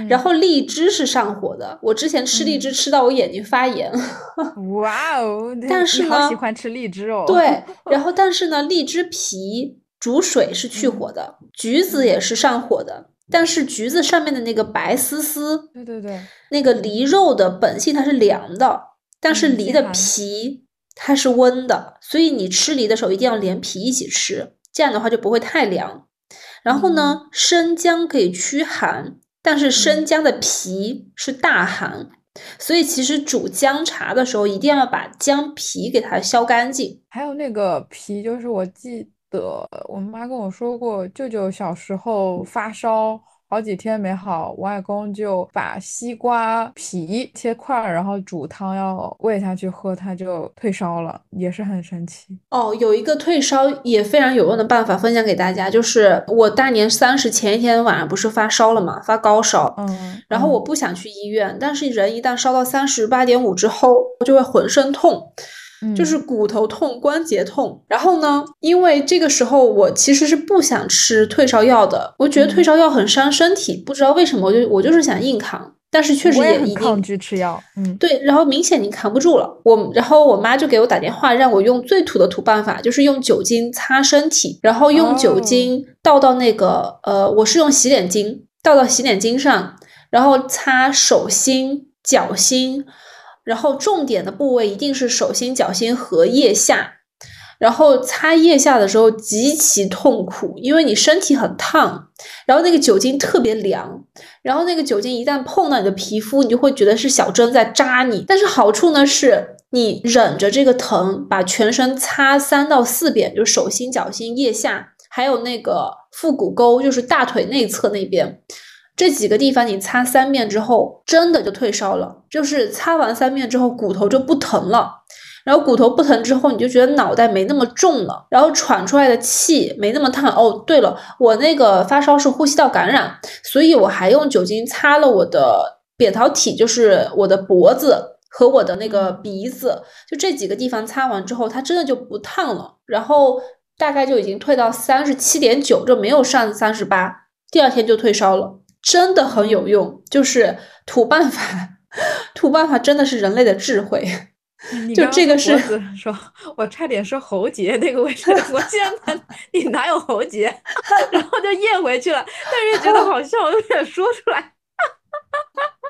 然后荔枝是上火的。我之前吃荔枝吃到我眼睛发炎。[laughs] 哇哦！但是呢，喜欢吃荔枝哦。对，[laughs] 然后但是呢，荔枝皮煮水是去火的，橘子也是上火的，但是橘子上面的那个白丝丝，对对对，那个梨肉的本性它是凉的，但是梨的皮。它是温的，所以你吃梨的时候一定要连皮一起吃，这样的话就不会太凉。然后呢，生姜可以驱寒，但是生姜的皮是大寒，所以其实煮姜茶的时候一定要把姜皮给它削干净。还有那个皮，就是我记得我妈跟我说过，舅舅小时候发烧。好几天没好，我外公就把西瓜皮切块，然后煮汤要喂下去喝，他就退烧了，也是很神奇哦。有一个退烧也非常有用的办法分享给大家，就是我大年三十前一天晚上不是发烧了嘛，发高烧，嗯，然后我不想去医院，但是人一旦烧到三十八点五之后，就会浑身痛。就是骨头痛、关节痛，然后呢，因为这个时候我其实是不想吃退烧药的，我觉得退烧药很伤身体，不知道为什么，我就我就是想硬扛，但是确实也一定抗拒吃药，嗯，对，然后明显你扛不住了，我然后我妈就给我打电话，让我用最土的土办法，就是用酒精擦身体，然后用酒精倒到那个呃，我是用洗脸巾倒到洗脸巾上，然后擦手心、脚心。然后重点的部位一定是手心、脚心和腋下，然后擦腋下的时候极其痛苦，因为你身体很烫，然后那个酒精特别凉，然后那个酒精一旦碰到你的皮肤，你就会觉得是小针在扎你。但是好处呢是，你忍着这个疼，把全身擦三到四遍，就手心、脚心、腋下，还有那个腹股沟，就是大腿内侧那边。这几个地方你擦三遍之后，真的就退烧了。就是擦完三遍之后，骨头就不疼了。然后骨头不疼之后，你就觉得脑袋没那么重了，然后喘出来的气没那么烫。哦，对了，我那个发烧是呼吸道感染，所以我还用酒精擦了我的扁桃体，就是我的脖子和我的那个鼻子，就这几个地方擦完之后，它真的就不烫了。然后大概就已经退到三十七点九，就没有上三十八，第二天就退烧了。真的很有用，就是土办法，[laughs] 土办法真的是人类的智慧。就这个是说，我差点说喉结那个位置，我竟然 [laughs] 你哪有喉结，[laughs] 然后就咽回去了，但是觉得好笑，我有点说出来。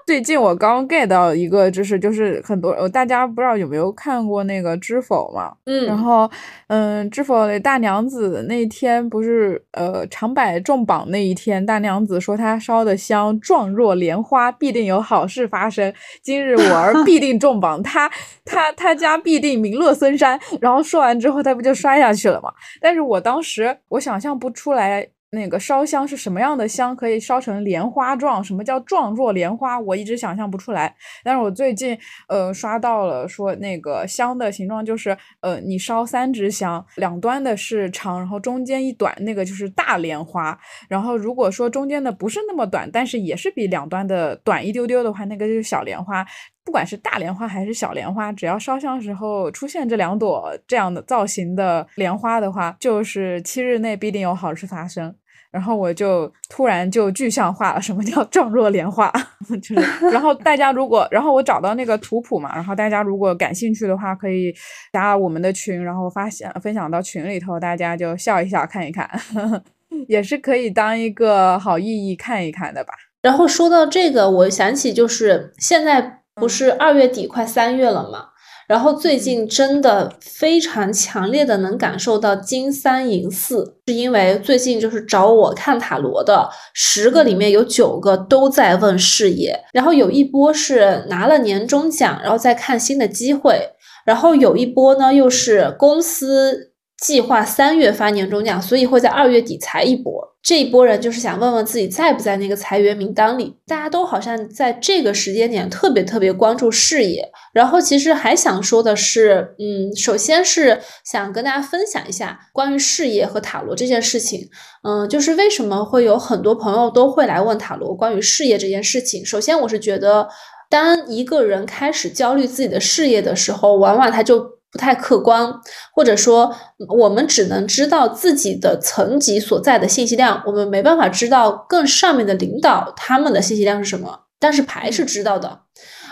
最近我刚 get 到一个，知识就是很多大家不知道有没有看过那个《知否》嘛，嗯，然后嗯，《知否》的大娘子那天不是呃长柏中榜那一天，大娘子说她烧的香状若莲花，必定有好事发生。今日我儿必定中榜，他他他家必定名落孙山。然后说完之后，他不就摔下去了吗？但是我当时我想象不出来。那个烧香是什么样的香可以烧成莲花状？什么叫状若莲花？我一直想象不出来。但是我最近呃刷到了说那个香的形状就是呃你烧三支香，两端的是长，然后中间一短，那个就是大莲花。然后如果说中间的不是那么短，但是也是比两端的短一丢丢的话，那个就是小莲花。不管是大莲花还是小莲花，只要烧香时候出现这两朵这样的造型的莲花的话，就是七日内必定有好事发生。然后我就突然就具象化了什么叫状若莲花，[laughs] 就是。然后大家如果，然后我找到那个图谱嘛，然后大家如果感兴趣的话，可以加我们的群，然后发现分享到群里头，大家就笑一笑看一看，[laughs] 也是可以当一个好意义看一看的吧。然后说到这个，我想起就是现在不是二月底快三月了嘛。然后最近真的非常强烈的能感受到金三银四，是因为最近就是找我看塔罗的十个里面有九个都在问事业，然后有一波是拿了年终奖，然后再看新的机会，然后有一波呢又是公司计划三月发年终奖，所以会在二月底裁一波。这一波人就是想问问自己在不在那个裁员名单里，大家都好像在这个时间点特别特别关注事业。然后其实还想说的是，嗯，首先是想跟大家分享一下关于事业和塔罗这件事情。嗯，就是为什么会有很多朋友都会来问塔罗关于事业这件事情。首先，我是觉得，当一个人开始焦虑自己的事业的时候，往往他就。不太客观，或者说我们只能知道自己的层级所在的信息量，我们没办法知道更上面的领导他们的信息量是什么。但是牌是知道的，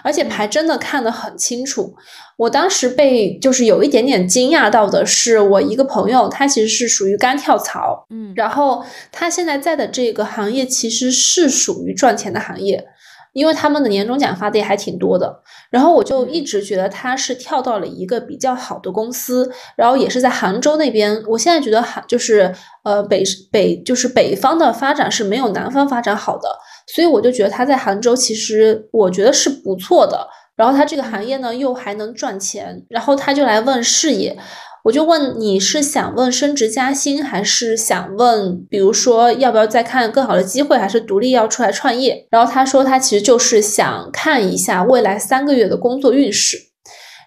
而且牌真的看得很清楚。我当时被就是有一点点惊讶到的是，我一个朋友，他其实是属于干跳槽，嗯，然后他现在在的这个行业其实是属于赚钱的行业。因为他们的年终奖发的也还挺多的，然后我就一直觉得他是跳到了一个比较好的公司，然后也是在杭州那边。我现在觉得杭就是呃北北就是北方的发展是没有南方发展好的，所以我就觉得他在杭州其实我觉得是不错的。然后他这个行业呢又还能赚钱，然后他就来问事业。我就问你是想问升职加薪，还是想问，比如说要不要再看更好的机会，还是独立要出来创业？然后他说他其实就是想看一下未来三个月的工作运势。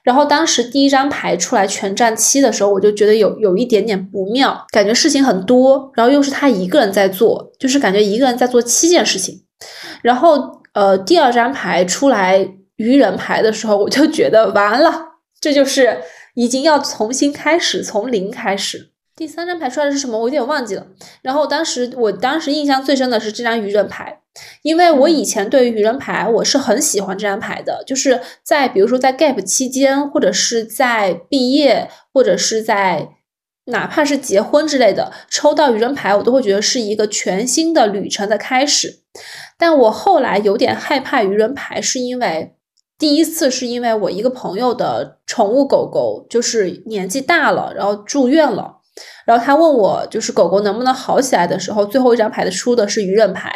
然后当时第一张牌出来权杖七的时候，我就觉得有有一点点不妙，感觉事情很多，然后又是他一个人在做，就是感觉一个人在做七件事情。然后呃，第二张牌出来愚人牌的时候，我就觉得完了，这就是。已经要重新开始，从零开始。第三张牌出来的是什么？我有点忘记了。然后当时，我当时印象最深的是这张愚人牌，因为我以前对于愚人牌我是很喜欢这张牌的。就是在比如说在 gap 期间，或者是在毕业，或者是在哪怕是结婚之类的，抽到愚人牌，我都会觉得是一个全新的旅程的开始。但我后来有点害怕愚人牌，是因为。第一次是因为我一个朋友的宠物狗狗就是年纪大了，然后住院了，然后他问我就是狗狗能不能好起来的时候，最后一张牌的出的是愚人牌，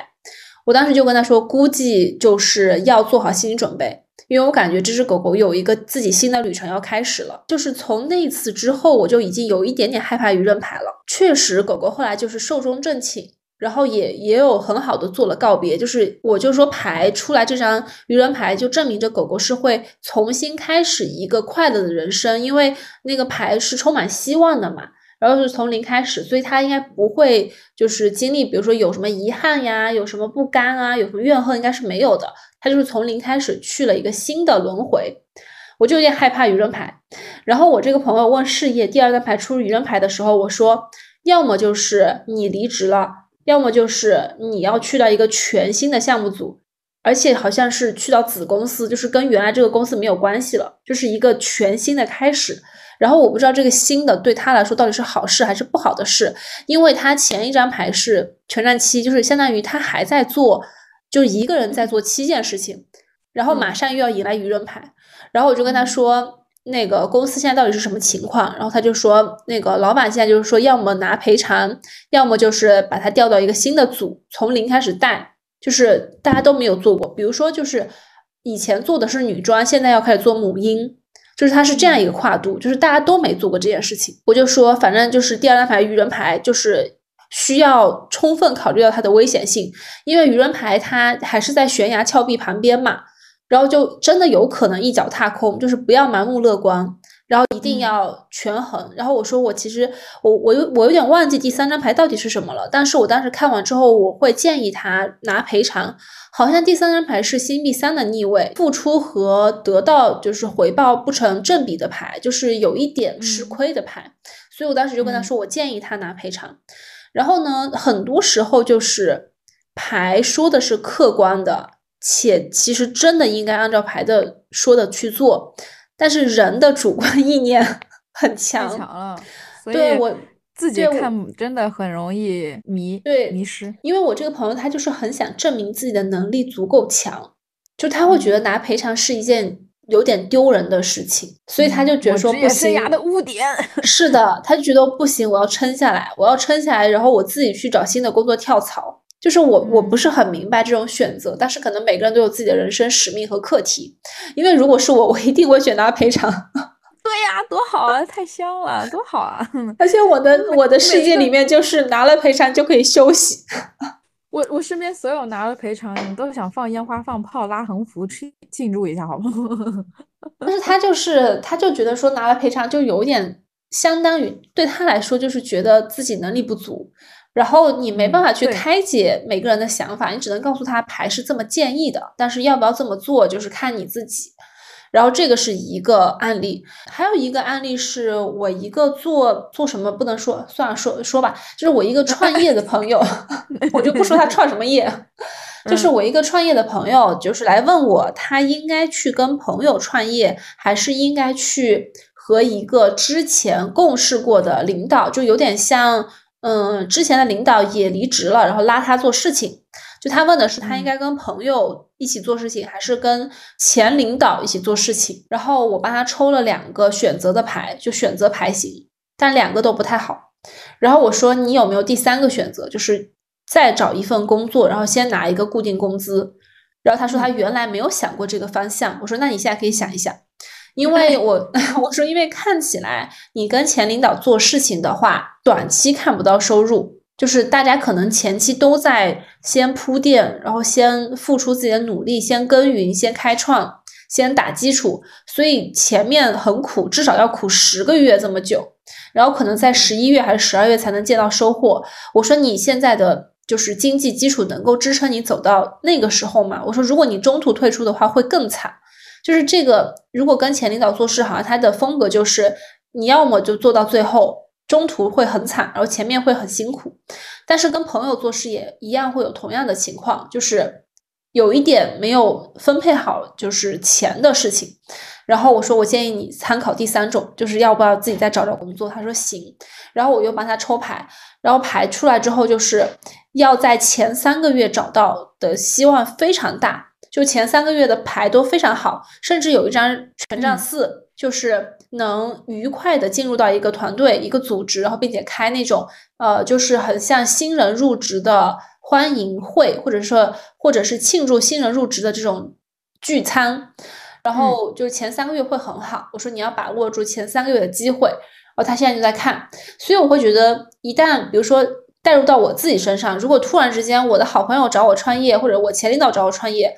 我当时就跟他说，估计就是要做好心理准备，因为我感觉这只狗狗有一个自己新的旅程要开始了。就是从那次之后，我就已经有一点点害怕愚人牌了。确实，狗狗后来就是寿终正寝。然后也也有很好的做了告别，就是我就说牌出来这张愚人牌，就证明着狗狗是会重新开始一个快乐的人生，因为那个牌是充满希望的嘛，然后是从零开始，所以它应该不会就是经历，比如说有什么遗憾呀，有什么不甘啊，有什么怨恨，应该是没有的，它就是从零开始去了一个新的轮回，我就有点害怕愚人牌。然后我这个朋友问事业第二张牌出愚人牌的时候，我说要么就是你离职了。要么就是你要去到一个全新的项目组，而且好像是去到子公司，就是跟原来这个公司没有关系了，就是一个全新的开始。然后我不知道这个新的对他来说到底是好事还是不好的事，因为他前一张牌是权杖七，就是相当于他还在做，就一个人在做七件事情，然后马上又要迎来愚人牌，然后我就跟他说。那个公司现在到底是什么情况？然后他就说，那个老板现在就是说，要么拿赔偿，要么就是把他调到一个新的组，从零开始带，就是大家都没有做过。比如说，就是以前做的是女装，现在要开始做母婴，就是他是这样一个跨度，就是大家都没做过这件事情。我就说，反正就是第二张牌愚人牌，就是需要充分考虑到它的危险性，因为愚人牌它还是在悬崖峭壁旁边嘛。然后就真的有可能一脚踏空，就是不要盲目乐观，然后一定要权衡。然后我说我其实我我有我有点忘记第三张牌到底是什么了，但是我当时看完之后，我会建议他拿赔偿。好像第三张牌是星币三的逆位，付出和得到就是回报不成正比的牌，就是有一点吃亏的牌。所以我当时就跟他说，我建议他拿赔偿。然后呢，很多时候就是牌说的是客观的，且其实真的应该按照牌的说的去做，但是人的主观意念 [laughs] 很强，强了。对我自己看真的很容易迷，对迷失。因为我这个朋友他就是很想证明自己的能力足够强，就他会觉得拿赔偿是一件。有点丢人的事情，所以他就觉得说不行。生涯的污点。是的，他就觉得不行，我要撑下来，我要撑下来，然后我自己去找新的工作跳槽。就是我我不是很明白这种选择，但是可能每个人都有自己的人生使命和课题。因为如果是我，我一定会选拿赔偿。[laughs] 对呀，多好啊，太香了，多好啊！而且我的我的世界里面就是拿了赔偿就可以休息。[laughs] 我我身边所有拿了赔偿，你都想放烟花、放炮、拉横幅去庆祝一下，好吗？但是他就是他就觉得说拿了赔偿就有点相当于对他来说就是觉得自己能力不足，然后你没办法去开解每个人的想法，你只能告诉他牌是这么建议的，但是要不要这么做就是看你自己。然后这个是一个案例，还有一个案例是我一个做做什么不能说，算了说说吧，就是我一个创业的朋友，[laughs] 我就不说他创什么业，[laughs] 就是我一个创业的朋友，就是来问我，他应该去跟朋友创业，还是应该去和一个之前共事过的领导，就有点像，嗯，之前的领导也离职了，然后拉他做事情。就他问的是，他应该跟朋友一起做事情，还是跟前领导一起做事情？然后我帮他抽了两个选择的牌，就选择牌型，但两个都不太好。然后我说，你有没有第三个选择，就是再找一份工作，然后先拿一个固定工资？然后他说他原来没有想过这个方向。我说，那你现在可以想一想，因为 [laughs] 我 [laughs] 我说，因为看起来你跟前领导做事情的话，短期看不到收入。就是大家可能前期都在先铺垫，然后先付出自己的努力，先耕耘，先开创，先打基础，所以前面很苦，至少要苦十个月这么久，然后可能在十一月还是十二月才能见到收获。我说你现在的就是经济基础能够支撑你走到那个时候吗？我说如果你中途退出的话会更惨。就是这个，如果跟前领导做事，好像他的风格就是你要么就做到最后。中途会很惨，然后前面会很辛苦，但是跟朋友做事也一样会有同样的情况，就是有一点没有分配好，就是钱的事情。然后我说我建议你参考第三种，就是要不要自己再找找工作？他说行。然后我又帮他抽牌，然后牌出来之后就是要在前三个月找到的希望非常大，就前三个月的牌都非常好，甚至有一张权杖四，就是。能愉快的进入到一个团队、一个组织，然后并且开那种呃，就是很像新人入职的欢迎会，或者说或者是庆祝新人入职的这种聚餐，然后就是前三个月会很好。我说你要把握住前三个月的机会，然后他现在就在看，所以我会觉得，一旦比如说带入到我自己身上，如果突然之间我的好朋友找我创业，或者我前领导找我创业。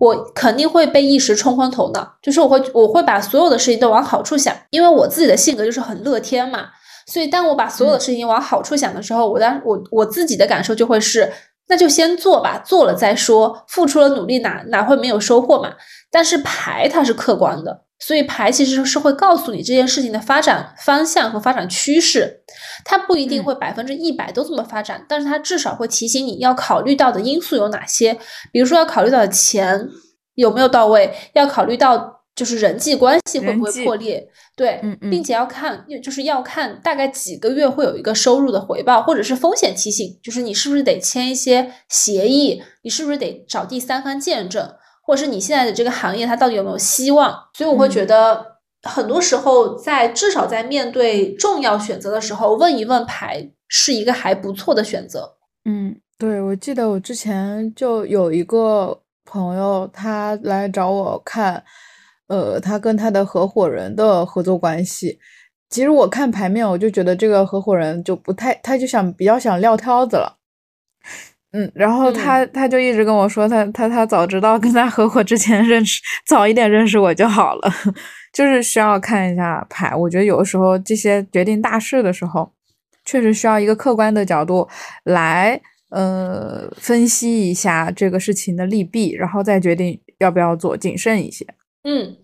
我肯定会被一时冲昏头脑，就是我会我会把所有的事情都往好处想，因为我自己的性格就是很乐天嘛，所以当我把所有的事情往好处想的时候，我当我我自己的感受就会是，那就先做吧，做了再说，付出了努力哪哪会没有收获嘛？但是牌它是客观的。所以牌其实是会告诉你这件事情的发展方向和发展趋势，它不一定会百分之一百都这么发展，但是它至少会提醒你要考虑到的因素有哪些，比如说要考虑到的钱有没有到位，要考虑到就是人际关系会不会破裂，对，并且要看就是要看大概几个月会有一个收入的回报，或者是风险提醒，就是你是不是得签一些协议，你是不是得找第三方见证。或者是你现在的这个行业，它到底有没有希望？所以我会觉得，很多时候在至少在面对重要选择的时候，问一问牌是一个还不错的选择。嗯，对，我记得我之前就有一个朋友，他来找我看，呃，他跟他的合伙人的合作关系。其实我看牌面，我就觉得这个合伙人就不太，他就想比较想撂挑子了。嗯，然后他他就一直跟我说，他他他早知道跟他合伙之前认识 [laughs] 早一点认识我就好了，[laughs] 就是需要看一下牌。我觉得有的时候这些决定大事的时候，确实需要一个客观的角度来呃分析一下这个事情的利弊，然后再决定要不要做，谨慎一些。嗯，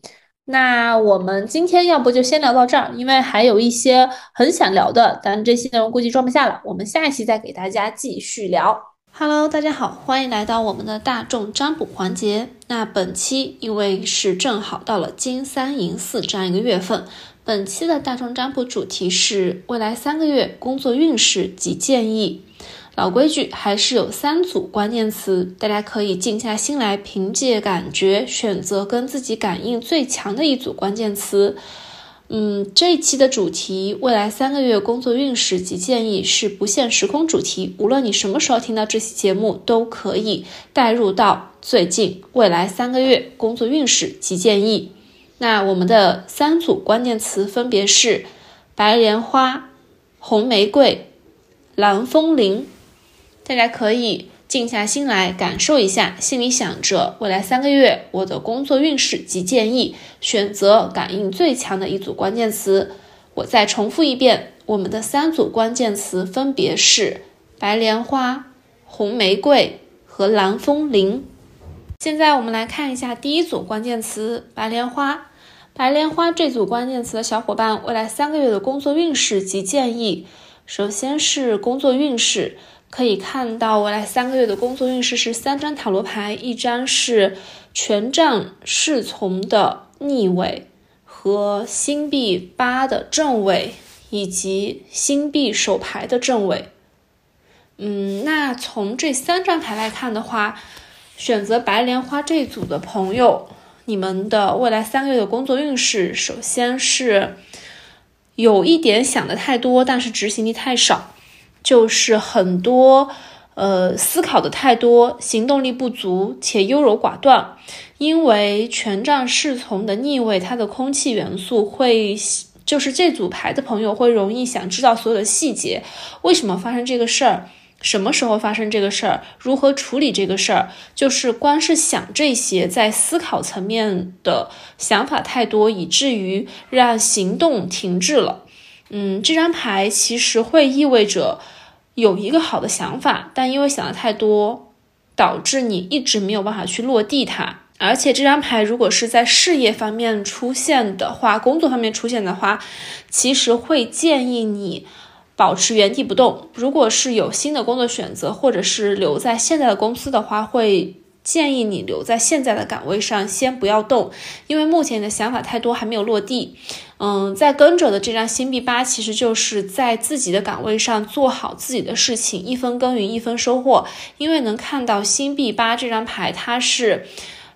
那我们今天要不就先聊到这儿，因为还有一些很想聊的，但这些内容估计装不下了，我们下一期再给大家继续聊。Hello，大家好，欢迎来到我们的大众占卜环节。那本期因为是正好到了金三银四这样一个月份，本期的大众占卜主题是未来三个月工作运势及建议。老规矩，还是有三组关键词，大家可以静下心来，凭借感觉选择跟自己感应最强的一组关键词。嗯，这一期的主题，未来三个月工作运势及建议是不限时空主题。无论你什么时候听到这期节目，都可以带入到最近未来三个月工作运势及建议。那我们的三组关键词分别是白莲花、红玫瑰、蓝风铃，大家可以。静下心来感受一下，心里想着未来三个月我的工作运势及建议，选择感应最强的一组关键词。我再重复一遍，我们的三组关键词分别是白莲花、红玫瑰和蓝风铃。现在我们来看一下第一组关键词白莲花。白莲花这组关键词的小伙伴，未来三个月的工作运势及建议，首先是工作运势。可以看到，未来三个月的工作运势是三张塔罗牌，一张是权杖侍从的逆位和星币八的正位，以及星币手牌的正位。嗯，那从这三张牌来看的话，选择白莲花这组的朋友，你们的未来三个月的工作运势，首先是有一点想的太多，但是执行力太少。就是很多，呃，思考的太多，行动力不足且优柔寡断。因为权杖侍从的逆位，它的空气元素会，就是这组牌的朋友会容易想知道所有的细节，为什么发生这个事儿，什么时候发生这个事儿，如何处理这个事儿，就是光是想这些，在思考层面的想法太多，以至于让行动停滞了。嗯，这张牌其实会意味着。有一个好的想法，但因为想的太多，导致你一直没有办法去落地它。而且这张牌如果是在事业方面出现的话，工作方面出现的话，其实会建议你保持原地不动。如果是有新的工作选择，或者是留在现在的公司的话，会。建议你留在现在的岗位上，先不要动，因为目前你的想法太多，还没有落地。嗯，在跟着的这张星币八，其实就是在自己的岗位上做好自己的事情，一分耕耘一分收获。因为能看到星币八这张牌，它是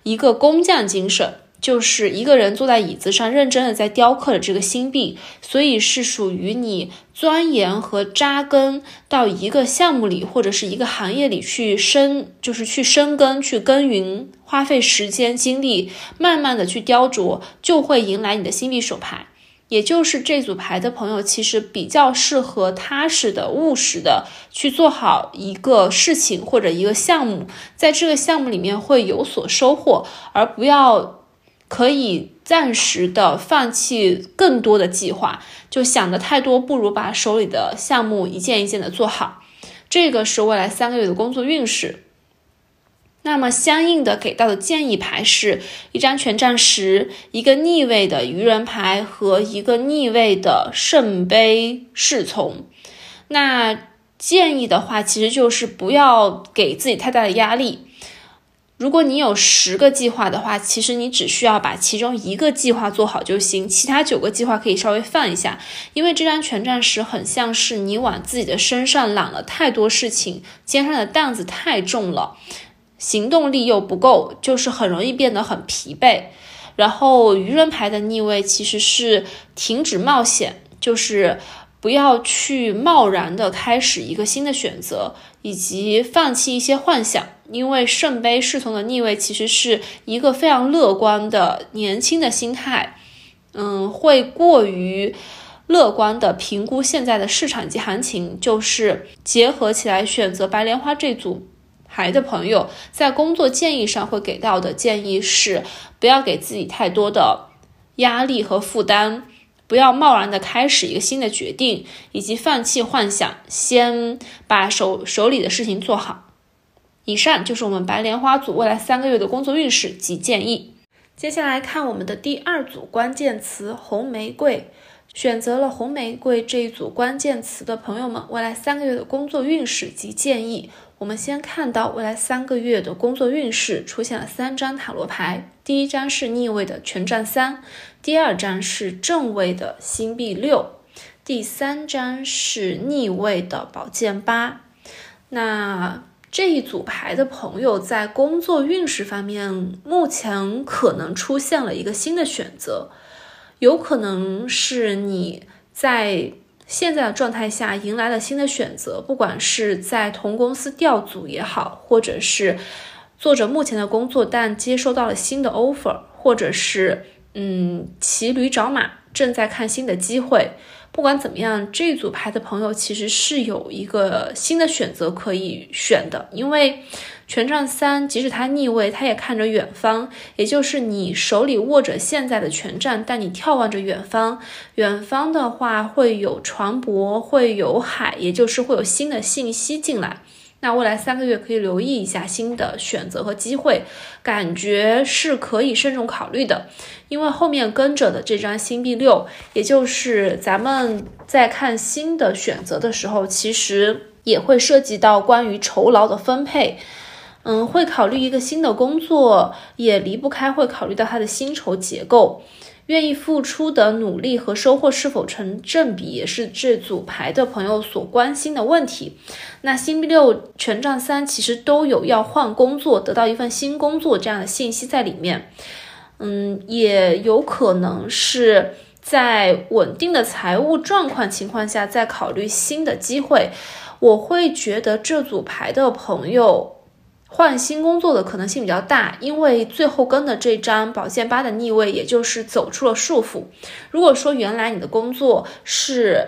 一个工匠精神。就是一个人坐在椅子上，认真的在雕刻着这个心币，所以是属于你钻研和扎根到一个项目里或者是一个行业里去深，就是去深耕、去耕耘，花费时间精力，慢慢的去雕琢，就会迎来你的心币手牌。也就是这组牌的朋友，其实比较适合踏实的、务实的去做好一个事情或者一个项目，在这个项目里面会有所收获，而不要。可以暂时的放弃更多的计划，就想的太多，不如把手里的项目一件一件的做好。这个是未来三个月的工作运势。那么相应的给到的建议牌是一张权杖十，一个逆位的愚人牌和一个逆位的圣杯侍从。那建议的话，其实就是不要给自己太大的压力。如果你有十个计划的话，其实你只需要把其中一个计划做好就行，其他九个计划可以稍微放一下。因为这张权杖十很像是你往自己的身上揽了太多事情，肩上的担子太重了，行动力又不够，就是很容易变得很疲惫。然后愚人牌的逆位其实是停止冒险，就是不要去贸然的开始一个新的选择，以及放弃一些幻想。因为圣杯侍从的逆位其实是一个非常乐观的年轻的心态，嗯，会过于乐观的评估现在的市场及行情，就是结合起来选择白莲花这组牌的朋友，在工作建议上会给到的建议是，不要给自己太多的压力和负担，不要贸然的开始一个新的决定，以及放弃幻想，先把手手里的事情做好。以上就是我们白莲花组未来三个月的工作运势及建议。接下来看我们的第二组关键词红玫瑰，选择了红玫瑰这一组关键词的朋友们，未来三个月的工作运势及建议。我们先看到未来三个月的工作运势出现了三张塔罗牌，第一张是逆位的权杖三，第二张是正位的星币六，第三张是逆位的宝剑八。那这一组牌的朋友在工作运势方面，目前可能出现了一个新的选择，有可能是你在现在的状态下迎来了新的选择，不管是在同公司调组也好，或者是做着目前的工作，但接收到了新的 offer，或者是嗯骑驴找马，正在看新的机会。不管怎么样，这组牌的朋友其实是有一个新的选择可以选的，因为权杖三即使它逆位，它也看着远方，也就是你手里握着现在的权杖，但你眺望着远方，远方的话会有船舶，会有海，也就是会有新的信息进来。那未来三个月可以留意一下新的选择和机会，感觉是可以慎重考虑的，因为后面跟着的这张星币六，也就是咱们在看新的选择的时候，其实也会涉及到关于酬劳的分配，嗯，会考虑一个新的工作，也离不开会考虑到它的薪酬结构。愿意付出的努力和收获是否成正比，也是这组牌的朋友所关心的问题。那星币六、权杖三其实都有要换工作、得到一份新工作这样的信息在里面。嗯，也有可能是在稳定的财务状况情况下再考虑新的机会。我会觉得这组牌的朋友。换新工作的可能性比较大，因为最后跟的这张宝剑八的逆位，也就是走出了束缚。如果说原来你的工作是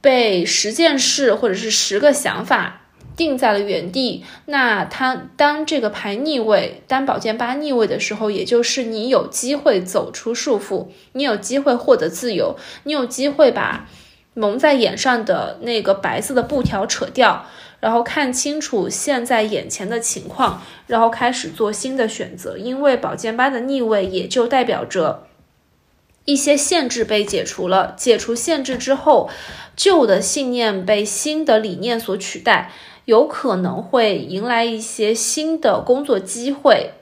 被十件事或者是十个想法定在了原地，那它当这个牌逆位，当宝剑八逆位的时候，也就是你有机会走出束缚，你有机会获得自由，你有机会把蒙在眼上的那个白色的布条扯掉。然后看清楚现在眼前的情况，然后开始做新的选择。因为宝剑八的逆位，也就代表着一些限制被解除了。解除限制之后，旧的信念被新的理念所取代，有可能会迎来一些新的工作机会。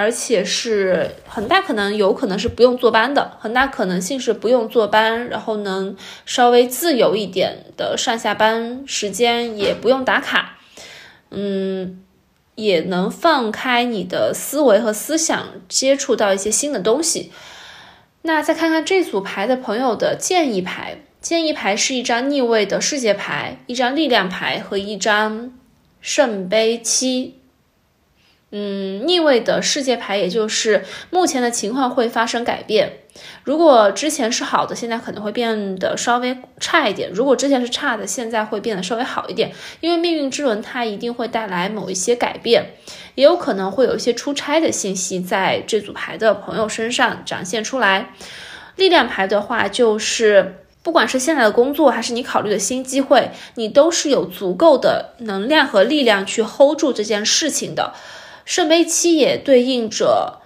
而且是很大可能，有可能是不用坐班的，很大可能性是不用坐班，然后能稍微自由一点的上下班时间，也不用打卡，嗯，也能放开你的思维和思想，接触到一些新的东西。那再看看这组牌的朋友的建议牌，建议牌是一张逆位的世界牌，一张力量牌和一张圣杯七。嗯，逆位的世界牌，也就是目前的情况会发生改变。如果之前是好的，现在可能会变得稍微差一点；如果之前是差的，现在会变得稍微好一点。因为命运之轮它一定会带来某一些改变，也有可能会有一些出差的信息在这组牌的朋友身上展现出来。力量牌的话，就是不管是现在的工作，还是你考虑的新机会，你都是有足够的能量和力量去 hold 住这件事情的。圣杯七也对应着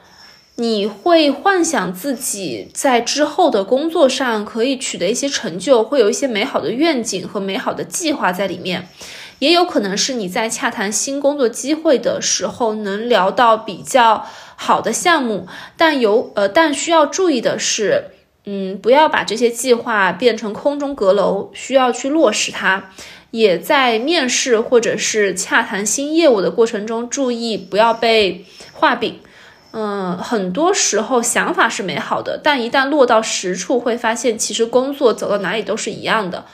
你会幻想自己在之后的工作上可以取得一些成就，会有一些美好的愿景和美好的计划在里面。也有可能是你在洽谈新工作机会的时候能聊到比较好的项目，但有呃，但需要注意的是，嗯，不要把这些计划变成空中阁楼，需要去落实它。也在面试或者是洽谈新业务的过程中，注意不要被画饼。嗯，很多时候想法是美好的，但一旦落到实处，会发现其实工作走到哪里都是一样的。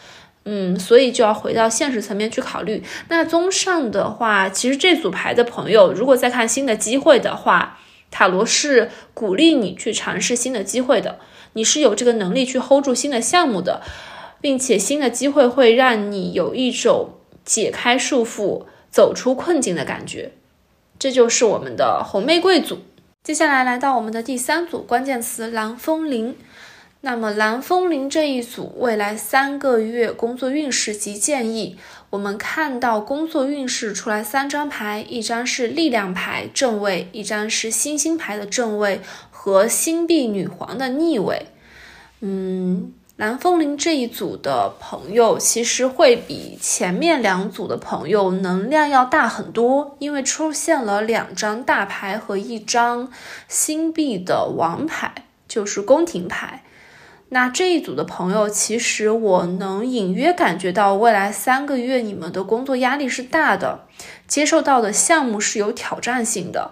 嗯，所以就要回到现实层面去考虑。那综上的话，其实这组牌的朋友，如果在看新的机会的话，塔罗是鼓励你去尝试新的机会的，你是有这个能力去 hold 住新的项目的。并且新的机会会让你有一种解开束缚、走出困境的感觉，这就是我们的红玫瑰组。接下来来到我们的第三组关键词蓝风铃。那么蓝风铃这一组未来三个月工作运势及建议，我们看到工作运势出来三张牌，一张是力量牌正位，一张是星星牌的正位。和星币女皇的逆位。嗯，蓝风铃这一组的朋友其实会比前面两组的朋友能量要大很多，因为出现了两张大牌和一张星币的王牌，就是宫廷牌。那这一组的朋友，其实我能隐约感觉到，未来三个月你们的工作压力是大的，接受到的项目是有挑战性的。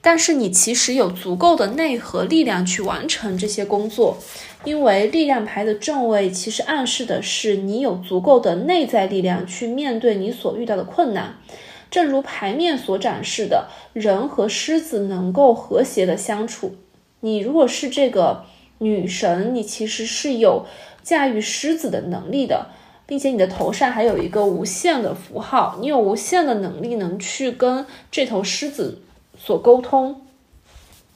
但是你其实有足够的内核力量去完成这些工作，因为力量牌的正位其实暗示的是你有足够的内在力量去面对你所遇到的困难。正如牌面所展示的，人和狮子能够和谐的相处。你如果是这个。女神，你其实是有驾驭狮子的能力的，并且你的头上还有一个无限的符号，你有无限的能力能去跟这头狮子所沟通。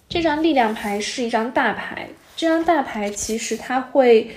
这张力量牌是一张大牌，这张大牌其实它会，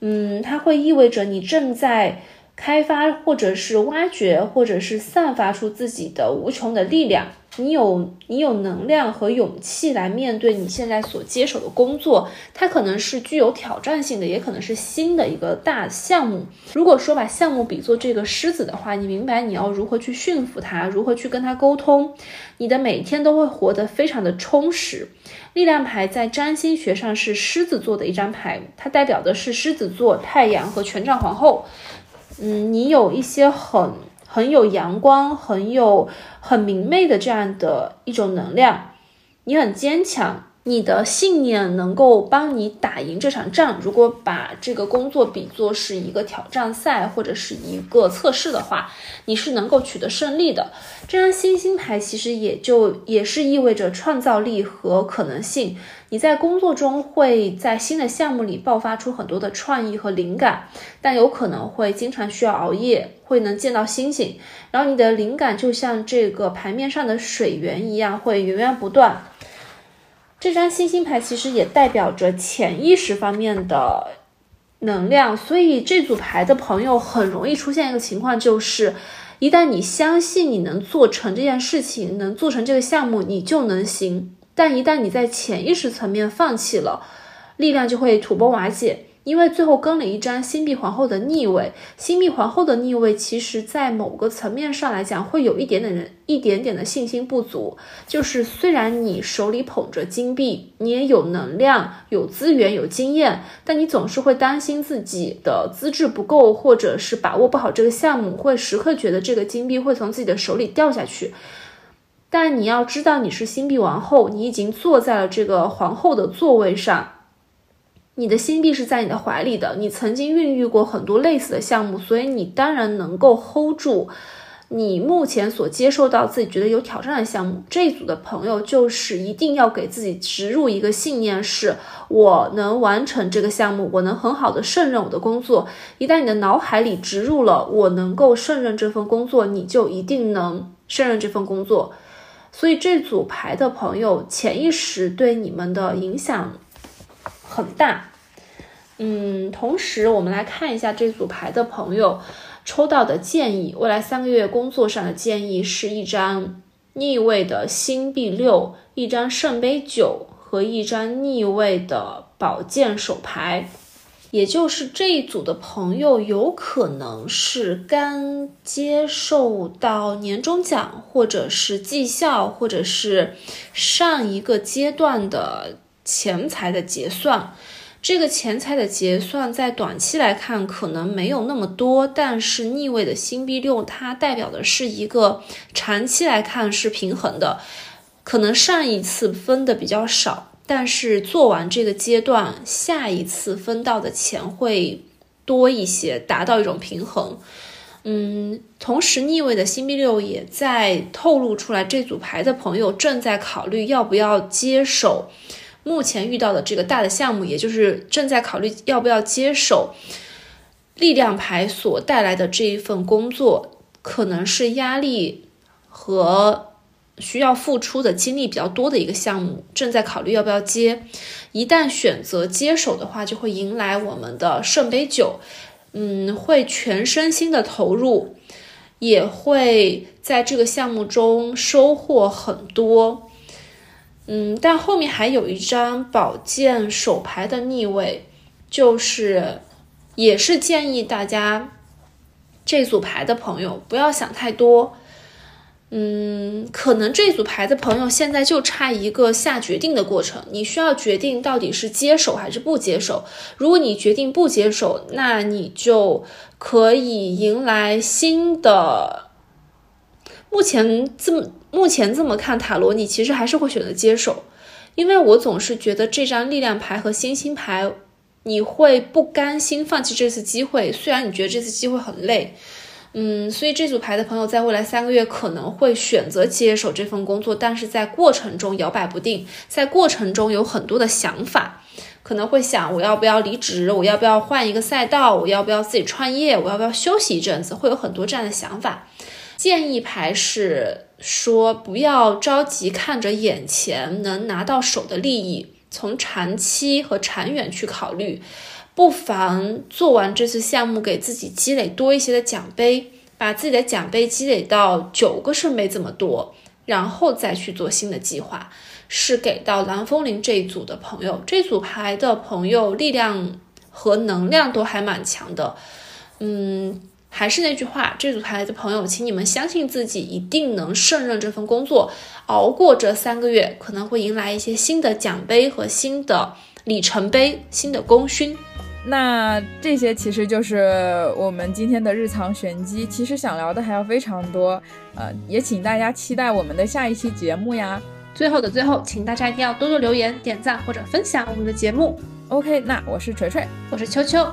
嗯，它会意味着你正在开发，或者是挖掘，或者是散发出自己的无穷的力量。你有你有能量和勇气来面对你现在所接手的工作，它可能是具有挑战性的，也可能是新的一个大项目。如果说把项目比作这个狮子的话，你明白你要如何去驯服它，如何去跟它沟通，你的每天都会活得非常的充实。力量牌在占星学上是狮子座的一张牌，它代表的是狮子座、太阳和权杖皇后。嗯，你有一些很。很有阳光，很有很明媚的这样的一种能量，你很坚强。你的信念能够帮你打赢这场仗。如果把这个工作比作是一个挑战赛或者是一个测试的话，你是能够取得胜利的。这张星星牌其实也就也是意味着创造力和可能性。你在工作中会在新的项目里爆发出很多的创意和灵感，但有可能会经常需要熬夜，会能见到星星。然后你的灵感就像这个牌面上的水源一样，会源源不断。这张星星牌其实也代表着潜意识方面的能量，所以这组牌的朋友很容易出现一个情况，就是一旦你相信你能做成这件事情，能做成这个项目，你就能行；但一旦你在潜意识层面放弃了，力量就会土崩瓦解。因为最后跟了一张星币皇后的逆位，星币皇后的逆位，其实在某个层面上来讲，会有一点点的、一点点的信心不足。就是虽然你手里捧着金币，你也有能量、有资源、有经验，但你总是会担心自己的资质不够，或者是把握不好这个项目，会时刻觉得这个金币会从自己的手里掉下去。但你要知道，你是星币王后，你已经坐在了这个皇后的座位上。你的心币是在你的怀里的，你曾经孕育过很多类似的项目，所以你当然能够 hold 住你目前所接受到自己觉得有挑战的项目。这一组的朋友就是一定要给自己植入一个信念，是我能完成这个项目，我能很好的胜任我的工作。一旦你的脑海里植入了我能够胜任这份工作，你就一定能胜任这份工作。所以这组牌的朋友潜意识对你们的影响。很大，嗯，同时我们来看一下这组牌的朋友抽到的建议，未来三个月工作上的建议是一张逆位的星币六，一张圣杯九和一张逆位的宝剑手牌，也就是这一组的朋友有可能是刚接受到年终奖，或者是绩效，或者是上一个阶段的。钱财的结算，这个钱财的结算在短期来看可能没有那么多，但是逆位的星币六，它代表的是一个长期来看是平衡的，可能上一次分的比较少，但是做完这个阶段，下一次分到的钱会多一些，达到一种平衡。嗯，同时逆位的星币六也在透露出来，这组牌的朋友正在考虑要不要接手。目前遇到的这个大的项目，也就是正在考虑要不要接手力量牌所带来的这一份工作，可能是压力和需要付出的精力比较多的一个项目，正在考虑要不要接。一旦选择接手的话，就会迎来我们的圣杯九，嗯，会全身心的投入，也会在这个项目中收获很多。嗯，但后面还有一张宝剑手牌的逆位，就是也是建议大家这组牌的朋友不要想太多。嗯，可能这组牌的朋友现在就差一个下决定的过程，你需要决定到底是接手还是不接手。如果你决定不接手，那你就可以迎来新的。目前这么目前这么看塔罗，你其实还是会选择接手，因为我总是觉得这张力量牌和星星牌，你会不甘心放弃这次机会，虽然你觉得这次机会很累。嗯，所以这组牌的朋友在未来三个月可能会选择接手这份工作，但是在过程中摇摆不定，在过程中有很多的想法，可能会想我要不要离职，我要不要换一个赛道，我要不要自己创业，我要不要休息一阵子，会有很多这样的想法。建议牌是说不要着急看着眼前能拿到手的利益，从长期和长远去考虑。不妨做完这次项目，给自己积累多一些的奖杯，把自己的奖杯积累到九个圣杯这么多，然后再去做新的计划。是给到蓝风铃这一组的朋友，这组牌的朋友力量和能量都还蛮强的。嗯，还是那句话，这组牌的朋友，请你们相信自己一定能胜任这份工作，熬过这三个月，可能会迎来一些新的奖杯和新的里程碑、新的功勋。那这些其实就是我们今天的日常玄机。其实想聊的还要非常多，呃，也请大家期待我们的下一期节目呀。最后的最后，请大家一定要多多留言、点赞或者分享我们的节目。OK，那我是锤锤，我是秋秋，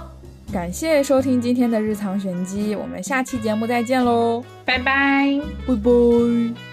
感谢收听今天的日常玄机，我们下期节目再见喽，拜拜，拜拜。